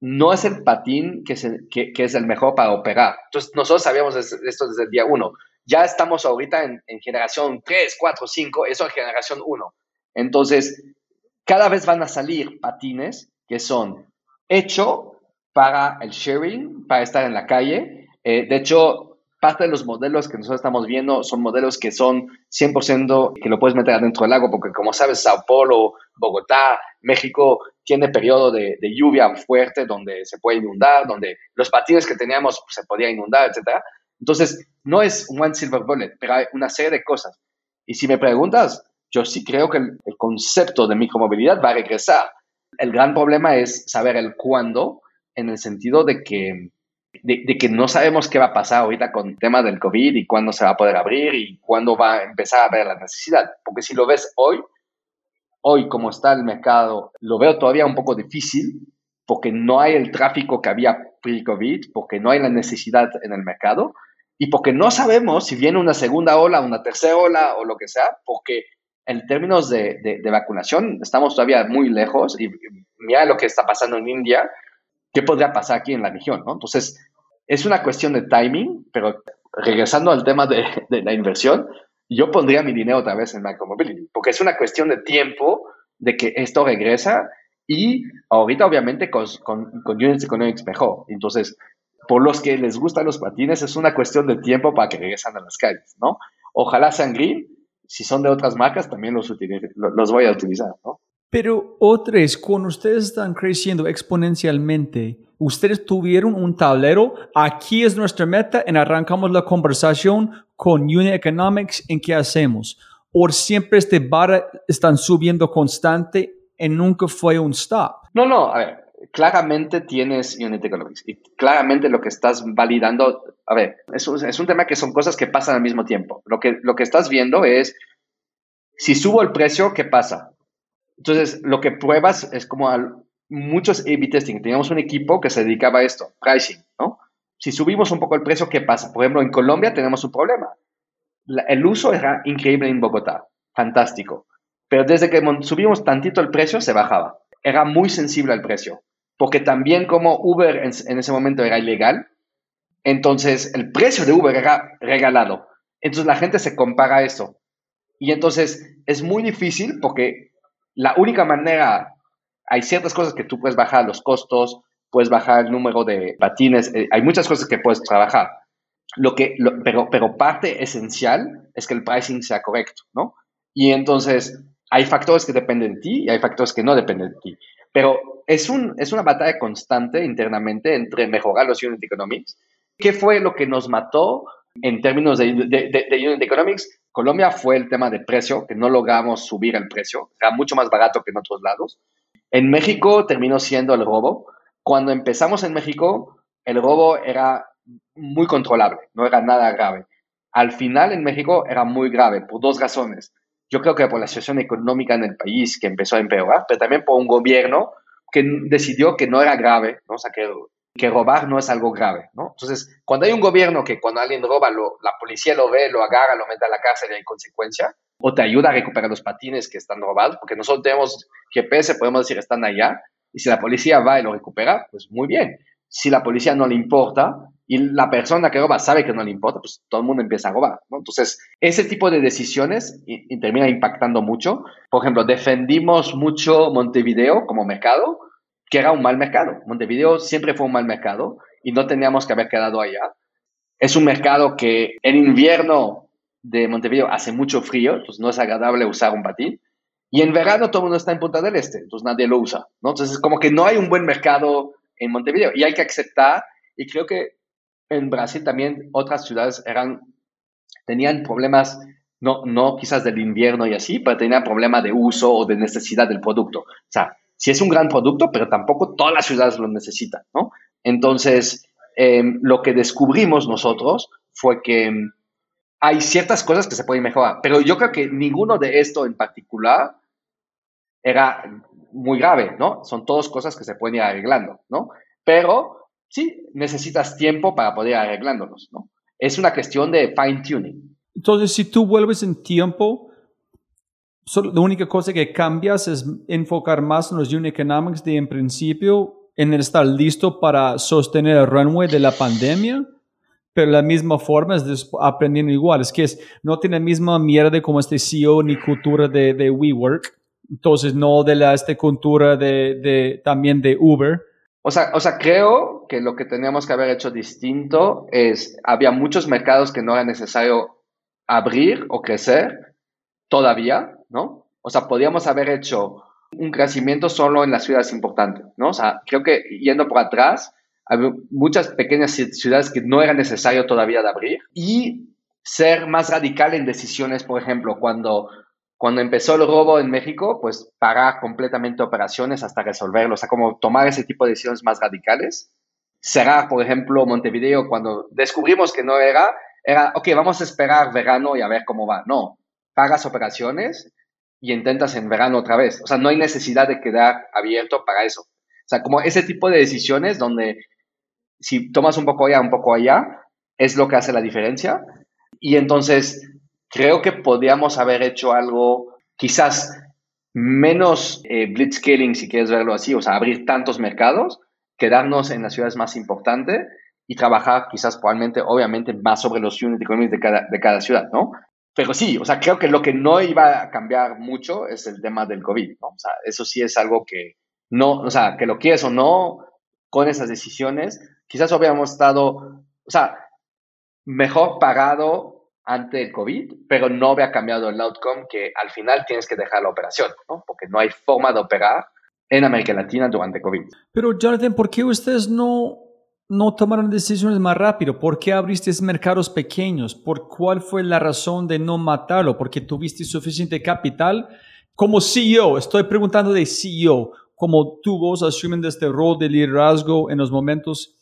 no es el patín que es el, que, es el mejor para operar. Entonces, nosotros sabíamos esto desde el día uno. Ya estamos ahorita en, en generación 3, 4, 5, eso es generación 1. Entonces, cada vez van a salir patines que son hecho para el sharing, para estar en la calle. Eh, de hecho, parte de los modelos que nosotros estamos viendo son modelos que son 100% que lo puedes meter adentro del lago, porque como sabes, Sao Paulo, Bogotá, México tiene periodo de, lluvia fuerte donde se puede inundar, donde los patines que teníamos se podían inundar, etc. Entonces, no es un one silver bullet, pero hay una serie de cosas. Y si me preguntas, yo sí creo que el, el concepto de micromovilidad va a regresar el gran problema es saber el cuándo, en el sentido de que, de, que no sabemos qué va a pasar ahorita con el tema del COVID y cuándo se va a poder abrir y cuándo va a empezar a haber la necesidad. Porque si lo ves hoy, hoy como está el mercado, lo veo todavía un poco difícil porque no hay el tráfico que había pre-COVID, porque no hay la necesidad en el mercado y porque no sabemos si viene una segunda ola, una tercera ola o lo que sea, porque en términos de, de, vacunación, estamos todavía muy lejos y mira lo que está pasando en India, ¿qué podría pasar aquí en la región? ¿no? Entonces, es una cuestión de timing, pero regresando al tema de, de, la inversión, yo pondría mi dinero otra vez en micromobility, porque es una cuestión de tiempo de que esto regresa y ahorita obviamente con, con, con units economics mejor. Entonces, por los que les gustan los patines, es una cuestión de tiempo para que regresen a las calles, ¿no? Ojalá sean green, si son de otras marcas, también los, los voy a utilizar, ¿no? Pero otra es, cuando ustedes están creciendo exponencialmente, ustedes tuvieron un tablero, aquí es nuestra meta, y arrancamos la conversación con Unit Economics en qué hacemos. O siempre este bar están subiendo constante y nunca fue un stop. No, no, a ver, claramente tienes Unit Economics y claramente lo que estás validando, a ver, es un, es un tema que son cosas que pasan al mismo tiempo. Lo que, lo que estás viendo es, si subo el precio, ¿qué pasa? Entonces, lo que pruebas es como muchos A-B testing. Teníamos un equipo que se dedicaba a esto, pricing, ¿no? Si subimos un poco el precio, ¿qué pasa? Por ejemplo, en Colombia tenemos un problema. el uso era increíble en Bogotá, fantástico. Pero desde que subimos tantito el precio, se bajaba. Era muy sensible al precio. Porque también como Uber en, en ese momento era ilegal, entonces el precio de Uber era regalado. Entonces la gente se compara eso. Y entonces es muy difícil porque la única manera, hay ciertas cosas que tú puedes bajar los costos, puedes bajar el número de patines, eh, hay muchas cosas que puedes trabajar. Lo que, pero, pero parte esencial es que el pricing sea correcto, ¿no? Y entonces hay factores que dependen de ti y hay factores que no dependen de ti. Pero es, un, es una batalla constante internamente entre mejorar los unit economics. ¿Qué fue lo que nos mató en términos de, de, unit economics? Colombia fue el tema de precio, que no logramos subir el precio, era mucho más barato que en otros lados. En México terminó siendo el robo. Cuando empezamos en México, el robo era muy controlable, no era nada grave. Al final en México era muy grave por dos razones. Yo creo que por la situación económica en el país que empezó a empeorar, pero también por un gobierno que decidió que no era grave, ¿no? o sea, que que robar no es algo grave, ¿no? Entonces, cuando hay un gobierno que cuando alguien roba, lo, la policía lo ve, lo agarra, lo mete a la cárcel y hay consecuencia, o te ayuda a recuperar los patines que están robados, porque nosotros tenemos GPS, podemos decir están allá, y si la policía va y lo recupera, pues muy bien. Si la policía no le importa y la persona que roba sabe que no le importa, pues todo el mundo empieza a robar, ¿no? Entonces, ese tipo de decisiones termina impactando mucho. Por ejemplo, defendimos mucho Montevideo como mercado, que era un mal mercado. Montevideo siempre fue un mal mercado y no teníamos que haber quedado allá. Es un mercado que en invierno de Montevideo hace mucho frío, entonces no es agradable usar un patín. Y en verano todo el mundo está en Punta del Este, entonces nadie lo usa. Entonces es como que no hay un buen mercado en Montevideo y hay que aceptar. Y creo que en Brasil también otras ciudades eran, tenían problemas, no, no quizás del invierno y así, pero tenían problemas de uso o de necesidad del producto. O sea, sí es un gran producto, pero tampoco todas las ciudades lo necesitan, ¿no? Entonces, em, lo que descubrimos nosotros fue que hay ciertas cosas que se pueden mejorar, pero yo creo que ninguno de esto en particular era muy grave, ¿no? Son todas cosas que se pueden ir arreglando, ¿no? Pero sí, necesitas tiempo para poder ir arreglándolos, ¿no? Es una cuestión de fine tuning. Entonces, si tú vuelves en tiempo, la única cosa que cambias es enfocar más en los unit economics de en principio en el estar listo para sostener el runway de la pandemia, pero la misma forma es aprendiendo igual. Es que es, no tiene la misma mierda como este CEO ni cultura de, de WeWork, entonces no de la este cultura de, de, también de Uber. O sea, o sea, creo que lo que teníamos que haber hecho distinto es, había muchos mercados que no era necesario abrir o crecer todavía, ¿no? O sea, podíamos haber hecho un crecimiento solo en las ciudades importantes, ¿no? O sea, creo que yendo por atrás, hay muchas pequeñas ciudades que no era necesario todavía de abrir y ser más radical en decisiones, por ejemplo, cuando, cuando empezó el robo en México, pues parar completamente operaciones hasta resolverlo, o sea, como tomar ese tipo de decisiones más radicales. Cerrar, por ejemplo, Montevideo, cuando descubrimos que no era, era, ok, vamos a esperar verano y a ver cómo va. No, pagas operaciones y intentas en verano otra vez. O sea, no hay necesidad de quedar abierto para eso. O sea, como ese tipo de decisiones donde si tomas un poco allá, un poco allá, es lo que hace la diferencia. Y entonces creo que podríamos haber hecho algo quizás menos eh, blitzscaling, si quieres verlo así, o sea, abrir tantos mercados, quedarnos en las ciudades más importantes y trabajar quizás probablemente, obviamente, más sobre los unit economics de cada, de cada ciudad, ¿no? Pero sí, o sea, creo que lo que no iba a cambiar mucho es el tema del COVID, ¿no? O sea, eso sí es algo que no, o sea, que lo quieres o no, con esas decisiones, quizás hubiéramos estado, o sea, mejor pagado ante el COVID, pero no había cambiado el outcome que al final tienes que dejar la operación, ¿no? Porque no hay forma de operar en América Latina durante COVID. Pero Jonathan, ¿por qué ustedes no no tomaron decisiones más rápido? ¿Por qué abriste mercados pequeños? ¿Por cuál fue la razón de no matarlo? ¿Porque tuviste suficiente capital? Como CEO, estoy preguntando de CEO, como tú vos asumen este rol de liderazgo en los momentos.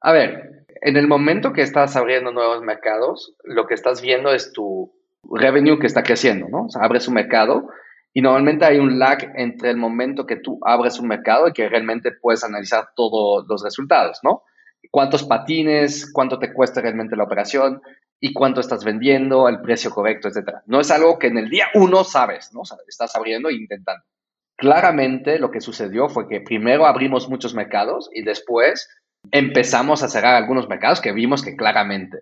A ver, en el momento que estás abriendo nuevos mercados, lo que estás viendo es tu revenue que está creciendo, ¿no? O sea, abres un mercado Y normalmente hay un lag entre el momento que tú abres un mercado y que realmente puedes analizar todos los resultados, ¿no? Cuántos patines, cuánto te cuesta realmente la operación y cuánto estás vendiendo, el precio correcto, etcétera. No es algo que en el día uno sabes, ¿no? O sea, estás abriendo e intentando. Claramente lo que sucedió fue que primero abrimos muchos mercados y después empezamos a cerrar algunos mercados que vimos que claramente,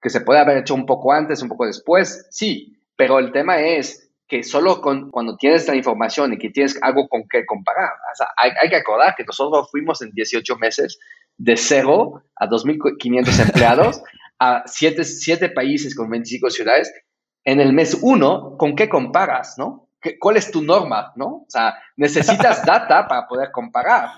que se puede haber hecho un poco antes, un poco después, sí, pero el tema es que solo con, cuando tienes la información y que tienes algo con qué comparar. O sea, hay, que acordar que nosotros fuimos en 18 meses de cero a 2.500 empleados a 7, siete países con 25 ciudades. En el mes uno, ¿con qué comparas? ¿no? ¿Cuál es tu norma? ¿no? O sea, necesitas data para poder comparar.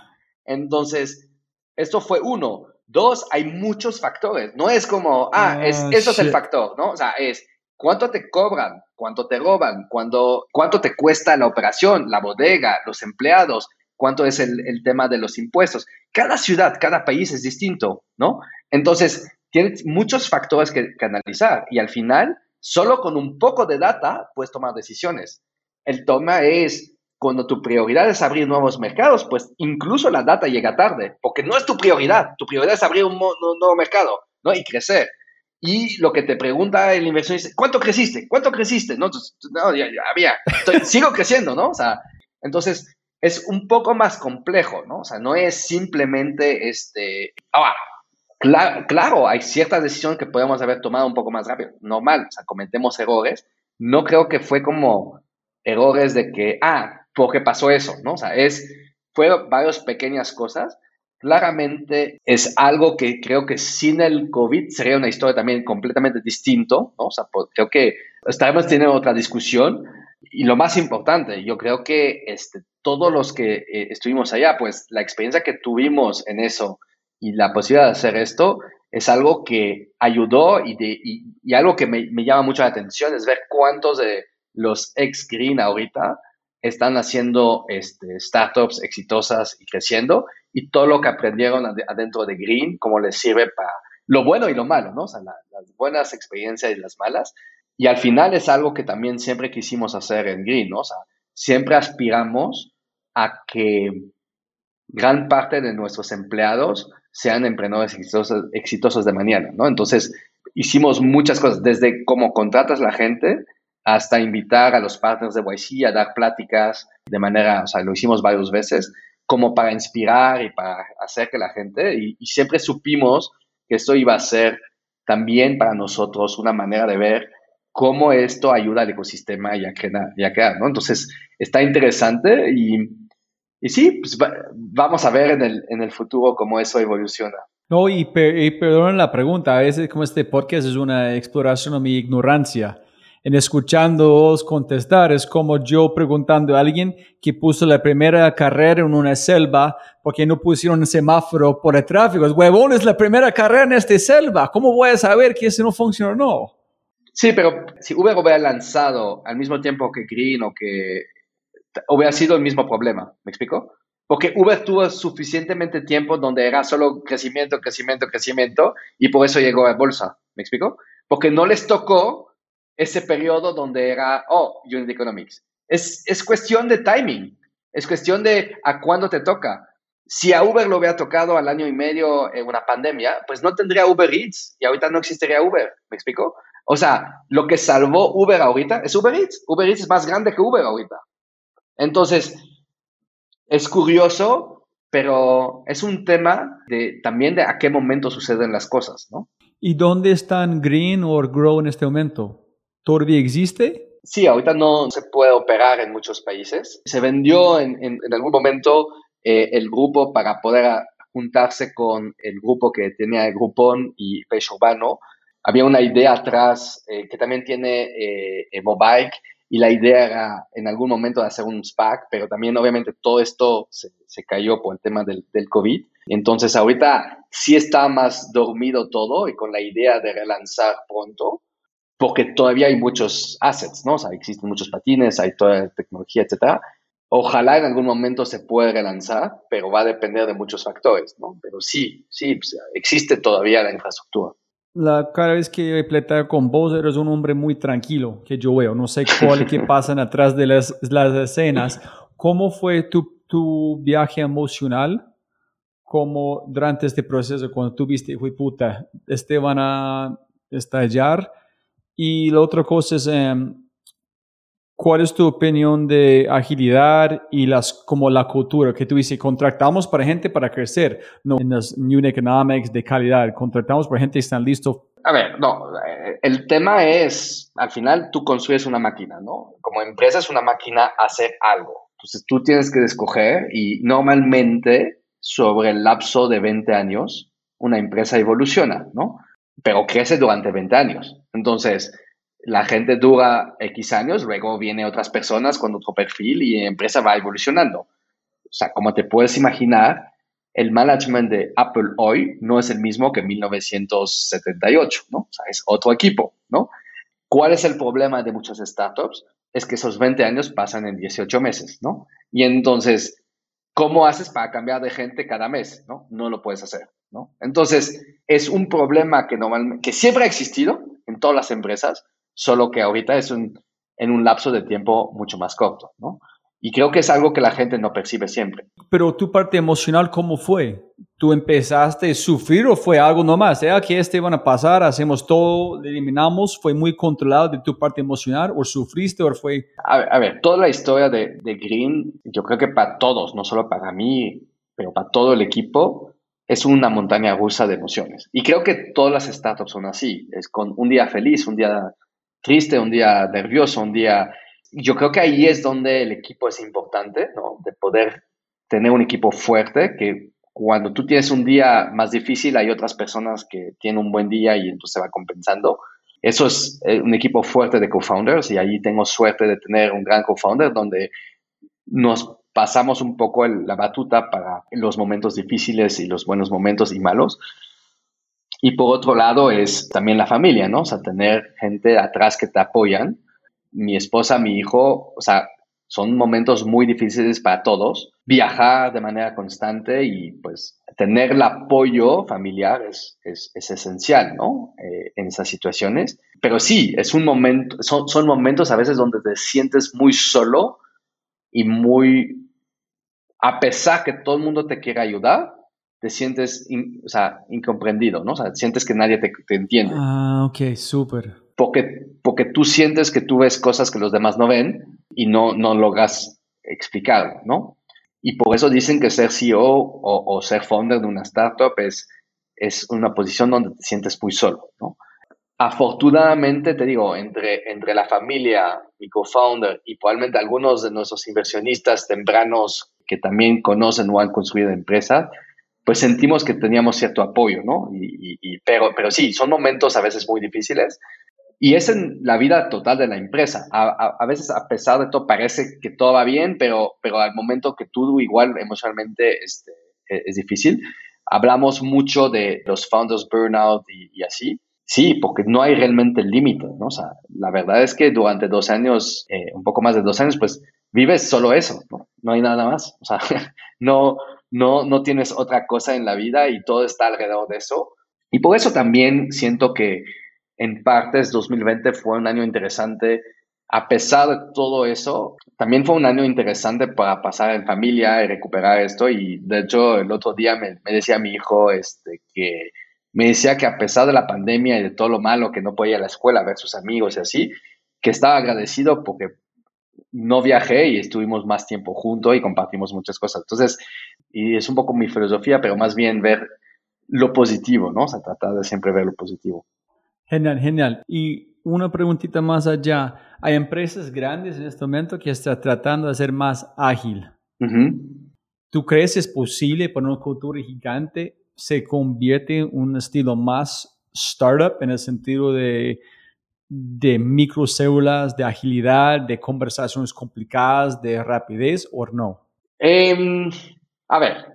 Entonces, esto fue uno. Dos, hay muchos factores. No es como, ah, es, eso es el factor, ¿no? O sea, es cuánto te cobran, cuánto te roban, cuánto, cuánto te cuesta la operación, la bodega, los empleados, cuánto es el, el, tema de los impuestos. Cada ciudad, cada país es distinto, ¿no? Entonces, tienes muchos factores que, que, analizar y al final, solo con un poco de data puedes tomar decisiones. El toma es, cuando tu prioridad es abrir nuevos mercados, pues incluso la data llega tarde, porque no es tu prioridad, tu prioridad es abrir un, un nuevo mercado, ¿no? Y crecer. Y lo que te pregunta el inversionista, ¿cuánto creciste? ¿Cuánto creciste? No, no ya, ya sigo creciendo, ¿no? O sea, entonces es un poco más complejo, ¿no? O sea, no es simplemente este, ahora, claro, hay ciertas decisiones que podemos haber tomado un poco más rápido, normal, o sea, cometemos errores. No creo que fue como errores de que, ah, ¿por qué pasó eso? ¿No? O sea, es, fueron varias pequeñas cosas claramente es algo que creo que sin el COVID sería una historia también completamente distinto, ¿no? O sea, creo que estaremos teniendo otra discusión y lo más importante, yo creo que este, todos los que eh, estuvimos allá, pues la experiencia que tuvimos en eso y la posibilidad de hacer esto es algo que ayudó y, de, y, y algo que me, me, llama mucho la atención es ver cuántos de los ex Green ahorita están haciendo este, startups exitosas y creciendo y todo lo que aprendieron adentro de Green, cómo les sirve para lo bueno y lo malo, ¿no? O sea, la, las buenas experiencias y las malas. Y al final es algo que también siempre quisimos hacer en Green. O sea, siempre aspiramos a que gran parte de nuestros empleados sean emprendedores exitosos, exitosos de mañana, ¿no? Entonces, hicimos muchas cosas, desde cómo contratas la gente hasta invitar a los partners de YC a dar pláticas de manera, o sea, lo hicimos varias veces, como para inspirar y para hacer que la gente, y, y, siempre supimos que esto iba a ser también para nosotros una manera de ver cómo esto ayuda al ecosistema y a crear, y a crear ¿no? Entonces, está interesante y, y sí, pues va, vamos a ver en el, en el futuro cómo eso evoluciona. No, y, per, y perdonen la pregunta, a veces como este podcast es una exploración de mi ignorancia en escuchándoos contestar. Es como yo preguntando a alguien que puso la primera carrera en una selva porque no pusieron un semáforo por el tráfico. Huevón, es la primera carrera en esta selva. ¿Cómo voy a saber que eso no funciona o no? Sí, pero si Uber hubiera lanzado al mismo tiempo que Green o que hubiera sido el mismo problema, ¿me explico? Porque Uber tuvo suficientemente tiempo donde era solo crecimiento, crecimiento, crecimiento y por eso llegó a bolsa, ¿me explico? Porque no les tocó ese periodo donde era, oh, Unit Economics. Es, es cuestión de timing, es cuestión de a cuándo te toca. Si a Uber lo hubiera tocado al año y medio en una pandemia, pues no tendría Uber Eats y ahorita no existiría Uber, ¿me explico? O sea, lo que salvó Uber ahorita es Uber Eats. Uber Eats es más grande que Uber ahorita. Entonces, es curioso, pero es un tema de también de a qué momento suceden las cosas, ¿no? ¿Y dónde están Green o Grow en este momento? ¿Todavía existe? Sí, ahorita no se puede operar en muchos países. Se vendió en, en, en algún momento eh, el grupo para poder juntarse con el grupo que tenía el Groupon y Peixe Urbano. Había una idea atrás eh, que también tiene eh, Mobike y la idea era en algún momento de hacer un SPAC, pero también obviamente todo esto se, se cayó por el tema del, del, COVID. Entonces ahorita sí está más dormido todo y con la idea de relanzar pronto porque todavía hay muchos assets, ¿no? O sea, existen muchos patines, hay toda la tecnología, etcétera. Ojalá en algún momento se pueda relanzar, pero va a depender de muchos factores, ¿no? Pero sí, sí, pues, existe todavía la infraestructura. La, cada vez que platicado con vos, eres un hombre muy tranquilo, que yo veo. No sé cuál que pasan atrás de las, las escenas. ¿Cómo fue tu, tu viaje emocional? como durante este proceso, cuando tú viste, fue puta, este van a estallar. Y la otra cosa es, em, ¿cuál es tu opinión de agilidad y las, como la cultura que tú dices, contratamos para gente para crecer, no en las new economics de calidad, contratamos para gente que están listos. A ver, no, eh, el tema es, al final tú construyes una máquina, ¿no? Como empresa es una máquina hacer algo. Entonces tú tienes que escoger y normalmente sobre el lapso de 20 años, una empresa evoluciona, ¿no? Pero crece durante 20 años. Entonces, la gente dura X años, luego vienen otras personas con otro perfil y la empresa va evolucionando. O sea, como te puedes imaginar, el management de Apple hoy no es el mismo que en 1978, ¿no? O sea, es otro equipo, ¿no? ¿Cuál es el problema de muchas startups? Es que esos 20 años pasan en 18 meses, ¿no? Y entonces ¿Cómo haces para cambiar de gente cada mes? No, no lo puedes hacer. ¿no? Entonces, es un problema que, normalmente, que siempre ha existido en todas las empresas, solo que ahorita es un, en un lapso de tiempo mucho más corto. ¿no? Y creo que es algo que la gente no percibe siempre. Pero tu parte emocional, ¿cómo fue? ¿Tú empezaste a sufrir o fue algo nomás? ¿Era que este iban a pasar, hacemos todo, eliminamos? ¿Fue muy controlado de tu parte emocional o sufriste o fue...? A ver, toda la historia de, de Green, yo creo que para todos, no solo para mí, pero para todo el equipo, es una montaña rusa de emociones. Y creo que todas las startups son así. Es con un día feliz, un día triste, un día nervioso, un día yo creo que ahí es donde el equipo es importante, ¿no? De poder tener un equipo fuerte, que cuando tú tienes un día más difícil, hay otras personas que tienen un buen día y entonces se va compensando. Eso es eh, un equipo fuerte de co-founders y ahí tengo suerte de tener un gran co-founder donde nos pasamos un poco la batuta para los momentos difíciles y los buenos momentos y malos. Y por otro lado es también la familia, ¿no? O sea, tener gente atrás que te apoyan mi esposa, mi hijo, o sea, son momentos muy difíciles para todos. Viajar de manera constante y pues tener el apoyo familiar es, es, esencial, ¿no? Eh, en esas situaciones. Pero sí, es un momento, son, son momentos a veces donde te sientes muy solo y muy, a pesar que todo el mundo te quiere ayudar, te sientes, o sea, incomprendido, ¿no? O sea, sientes que nadie te, te entiende. Ah, ok, súper porque, porque tú sientes que tú ves cosas que los demás no ven y no, no logras explicar, ¿no? Y por eso dicen que ser CEO o, o, ser founder de una startup es, es una posición donde te sientes muy solo, ¿no? Afortunadamente, te digo, entre, entre la familia, mi co-founder y probablemente algunos de nuestros inversionistas tempranos que también conocen o han construido empresas, pues sentimos que teníamos cierto apoyo, ¿no? Y, pero, pero sí, son momentos a veces muy difíciles, y es en la vida total de la empresa. A, a, veces, a pesar de todo, parece que todo va bien, pero, pero al momento que tú igual emocionalmente este, e, es, difícil. Hablamos mucho de los founders burnout y, así. Sí, porque no hay realmente límite, ¿no? O sea, la verdad es que durante dos años, eh, un poco más de dos años, pues vives solo eso, ¿no? No hay nada más. O sea, no, no, no tienes otra cosa en la vida y todo está alrededor de eso. Y por eso también siento que en partes 2020 fue un año interesante. A pesar de todo eso, también fue un año interesante para pasar en familia y recuperar esto. Y de hecho, el otro día me, decía mi hijo este, que me decía que a pesar de la pandemia y de todo lo malo que no podía ir a la escuela a ver sus amigos y así, que estaba agradecido porque no viajé y estuvimos más tiempo juntos y compartimos muchas cosas. Entonces, y es un poco mi filosofía, pero más bien ver lo positivo, ¿no? O sea, tratar de siempre ver lo positivo. Genial, genial. Y una preguntita más allá. Hay empresas grandes en este momento que están tratando de ser más ágil. ¿Tú crees es posible para una cultura gigante se convierte en un estilo más startup en el sentido de, de microcélulas, de agilidad, de conversaciones complicadas, de rapidez o no? Em, a ver,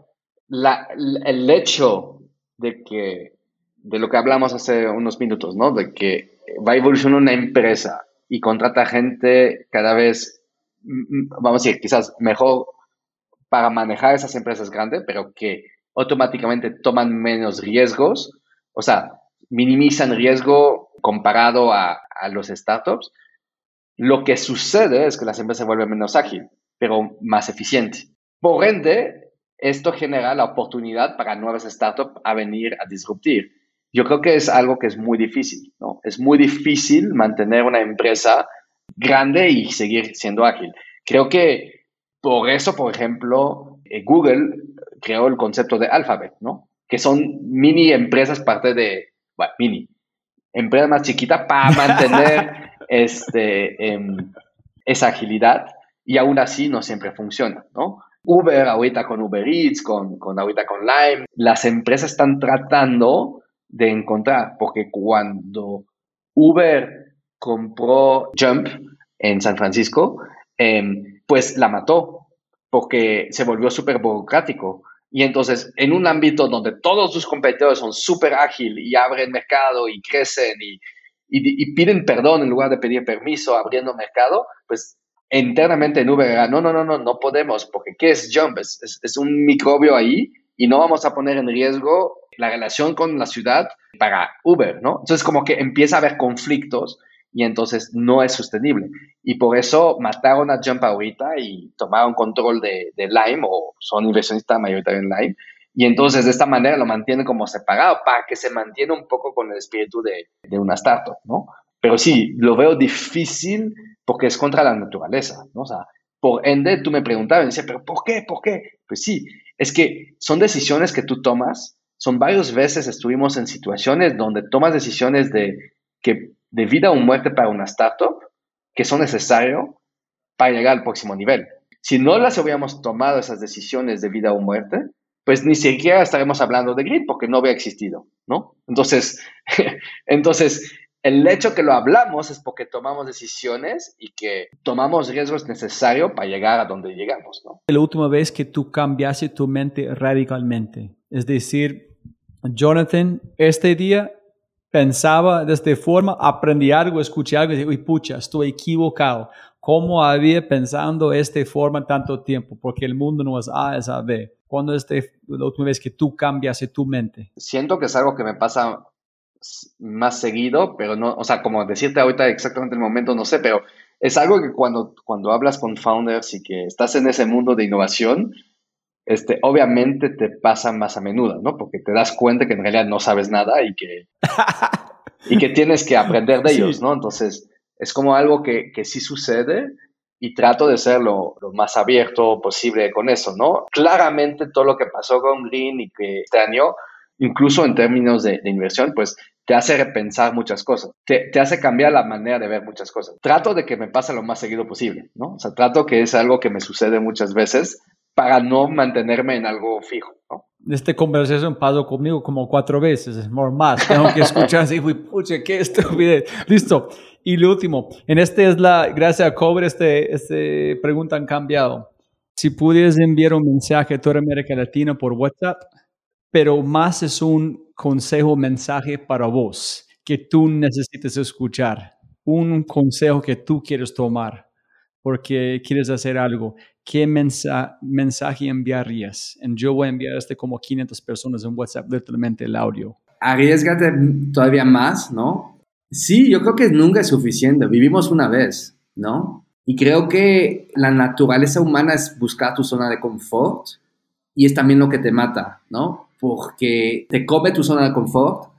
el hecho de que de lo que hablamos hace unos minutos, ¿no? De que va a evolucionar una empresa y contrata gente cada vez, vamos a decir, quizás mejor para manejar esas empresas grandes, pero que automáticamente toman menos riesgos. O sea, minimizan riesgo comparado a, a los startups. Lo que sucede es que las empresas se vuelven menos ágil, pero más eficiente. Por ende, esto genera la oportunidad para nuevas startups a venir a disruptir. Yo creo que es algo que es muy difícil, ¿no? Es muy difícil mantener una empresa grande y seguir siendo ágil. Creo que por eso, por ejemplo, eh, Google creó el concepto de Alphabet, ¿no? Que son mini empresas parte de, bueno, mini, empresa más chiquita para mantener este, em, esa agilidad y aún así no siempre funciona, ¿no? Uber ahorita con Uber Eats, con, con ahorita con Lime, las empresas están tratando de encontrar, porque cuando Uber compró Jump en San Francisco, em, pues la mató, porque se volvió súper burocrático. Y entonces, en un ámbito donde todos sus competidores son súper ágiles y abren mercado y crecen y, y, piden perdón en lugar de pedir permiso abriendo mercado, pues internamente en Uber era, no, no, no, no, no podemos, porque ¿qué es Jump? Es, es, un microbio ahí y no vamos a poner en riesgo la relación con la ciudad para Uber, ¿no? Entonces como que empieza a haber conflictos y entonces no es sostenible. Y por eso mataron a Jump ahorita y tomaron control de, de Lime o son inversionistas mayoritarios en Lime. Y entonces de esta manera lo mantienen como separado para que se mantiene un poco con el espíritu de, de una startup, ¿no? Pero sí, lo veo difícil porque es contra la naturaleza, ¿no? O sea, por ende, tú me preguntabas, decía, pero ¿por qué? ¿Por qué? Pues sí, es que son decisiones que tú tomas, son varias veces estuvimos en situaciones donde tomas decisiones de, que, de vida o muerte para una startup que son necesarias para llegar al próximo nivel. Si no las hubiéramos tomado esas decisiones de vida o muerte, pues ni siquiera estaremos hablando de Grid porque no había existido, ¿no? Entonces, entonces el hecho que lo hablamos es porque tomamos decisiones y que tomamos riesgos necesarios para llegar a donde llegamos, ¿no? La última vez que tú cambiaste tu mente radicalmente, es decir, Jonathan, este día pensaba de esta forma, aprendí algo, escuché algo y dije, uy, pucha, estoy equivocado. ¿Cómo había pensando esta forma tanto tiempo? Porque el mundo no es A, es A, B. ¿Cuándo es la última vez que tú cambiaste tu mente? Siento que es algo que me pasa más seguido, pero no, o sea, como decirte ahorita exactamente el momento, no sé, pero es algo que cuando, cuando hablas con founders y que estás en ese mundo de innovación, este, obviamente te pasa más a menudo, ¿no? Porque te das cuenta que en realidad no sabes nada y que, y que tienes que aprender de ellos, ¿no? Entonces, es como algo que, que sí sucede y trato de ser lo, lo, más abierto posible con eso, ¿no? Claramente todo lo que pasó con Green y que este año incluso en términos de, inversión, pues te hace repensar muchas cosas, te, te, hace cambiar la manera de ver muchas cosas. Trato de que me pase lo más seguido posible, ¿no? O sea, trato que es algo que me sucede muchas veces para no mantenerme en algo fijo, ¿no? Esta conversación pasó conmigo como cuatro veces, es más. Tengo que escuchar así, uy, pucha, qué estupidez. Listo. Y lo último, en este es la, gracias a Cobre, este, este pregunta han cambiado. Si pudieras enviar un mensaje a toda América Latina por WhatsApp, pero más es un consejo, mensaje para vos que tú necesitas escuchar, un consejo que tú quieres tomar porque quieres hacer algo. ¿Qué mensaje enviarías? yo voy a enviar este como 500 personas en WhatsApp, literalmente el audio. Arriesgate todavía más, ¿no? Sí, yo creo que nunca es suficiente. Vivimos una vez, ¿no? Y creo que la naturaleza humana es buscar tu zona de confort y es también lo que te mata, ¿no? porque te come tu zona de confort,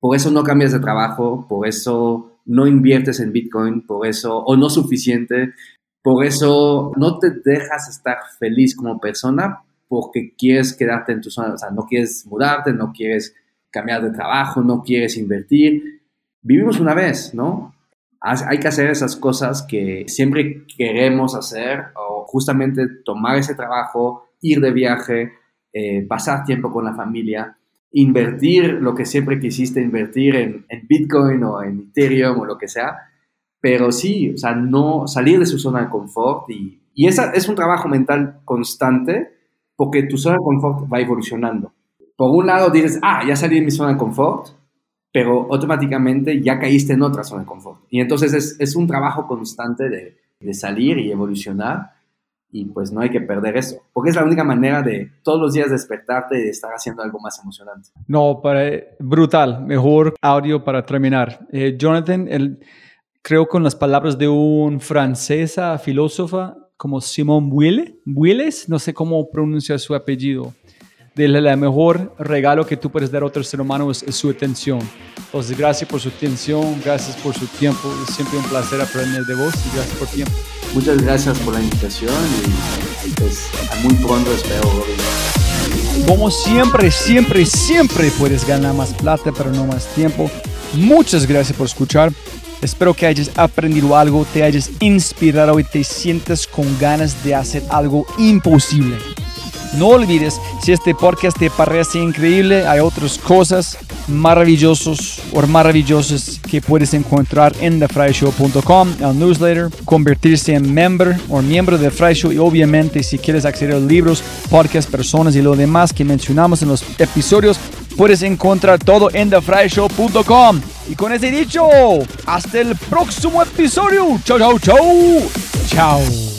por eso no cambias de trabajo, por eso no inviertes en Bitcoin, por eso, o no suficiente, por eso no te dejas estar feliz como persona porque quieres quedarte en tu zona, o sea, no quieres mudarte, no quieres cambiar de trabajo, no quieres invertir. Vivimos una vez, ¿no? Hay que hacer esas cosas que siempre queremos hacer o justamente tomar ese trabajo, ir de viaje, eh, pasar tiempo con la familia, invertir lo que siempre quisiste invertir en, Bitcoin o en Ethereum o lo que sea, pero sí, o sea, no salir de su zona de confort y, y esa es un trabajo mental constante porque tu zona de confort va evolucionando. Por un lado dices, ah, ya salí de mi zona de confort, pero automáticamente ya caíste en otra zona de confort. Y entonces es, es un trabajo constante de, de salir y evolucionar y pues no hay que perder eso, porque es la única manera de todos los días despertarte y estar haciendo algo más emocionante. No, para, brutal, mejor audio para terminar. Eh, Jonathan, el, creo con las palabras de un francesa filósofa como Simone Weil, Wiles, no sé cómo pronuncia su apellido, de el mejor regalo que tú puedes dar a otro ser humano es, su atención. Entonces, gracias por su atención, gracias por su tiempo, es siempre un placer aprender de vos y gracias por tiempo. Muchas gracias por la invitación y pues muy pronto espero. Como siempre, siempre, siempre puedes ganar más plata, pero no más tiempo. Muchas gracias por escuchar. Espero que hayas aprendido algo, te hayas inspirado y te sientas con ganas de hacer algo imposible. No olvides, si este podcast te parece increíble, hay otras cosas maravillosos o maravillosas que puedes encontrar en thefryshow.com, el newsletter, convertirse en member o miembro de Fry Show y obviamente si quieres acceder a libros, podcasts, personas y lo demás que mencionamos en los episodios, puedes encontrar todo en thefryshow.com. Y con ese dicho, hasta el próximo episodio. Chao, chao, chao. Chao.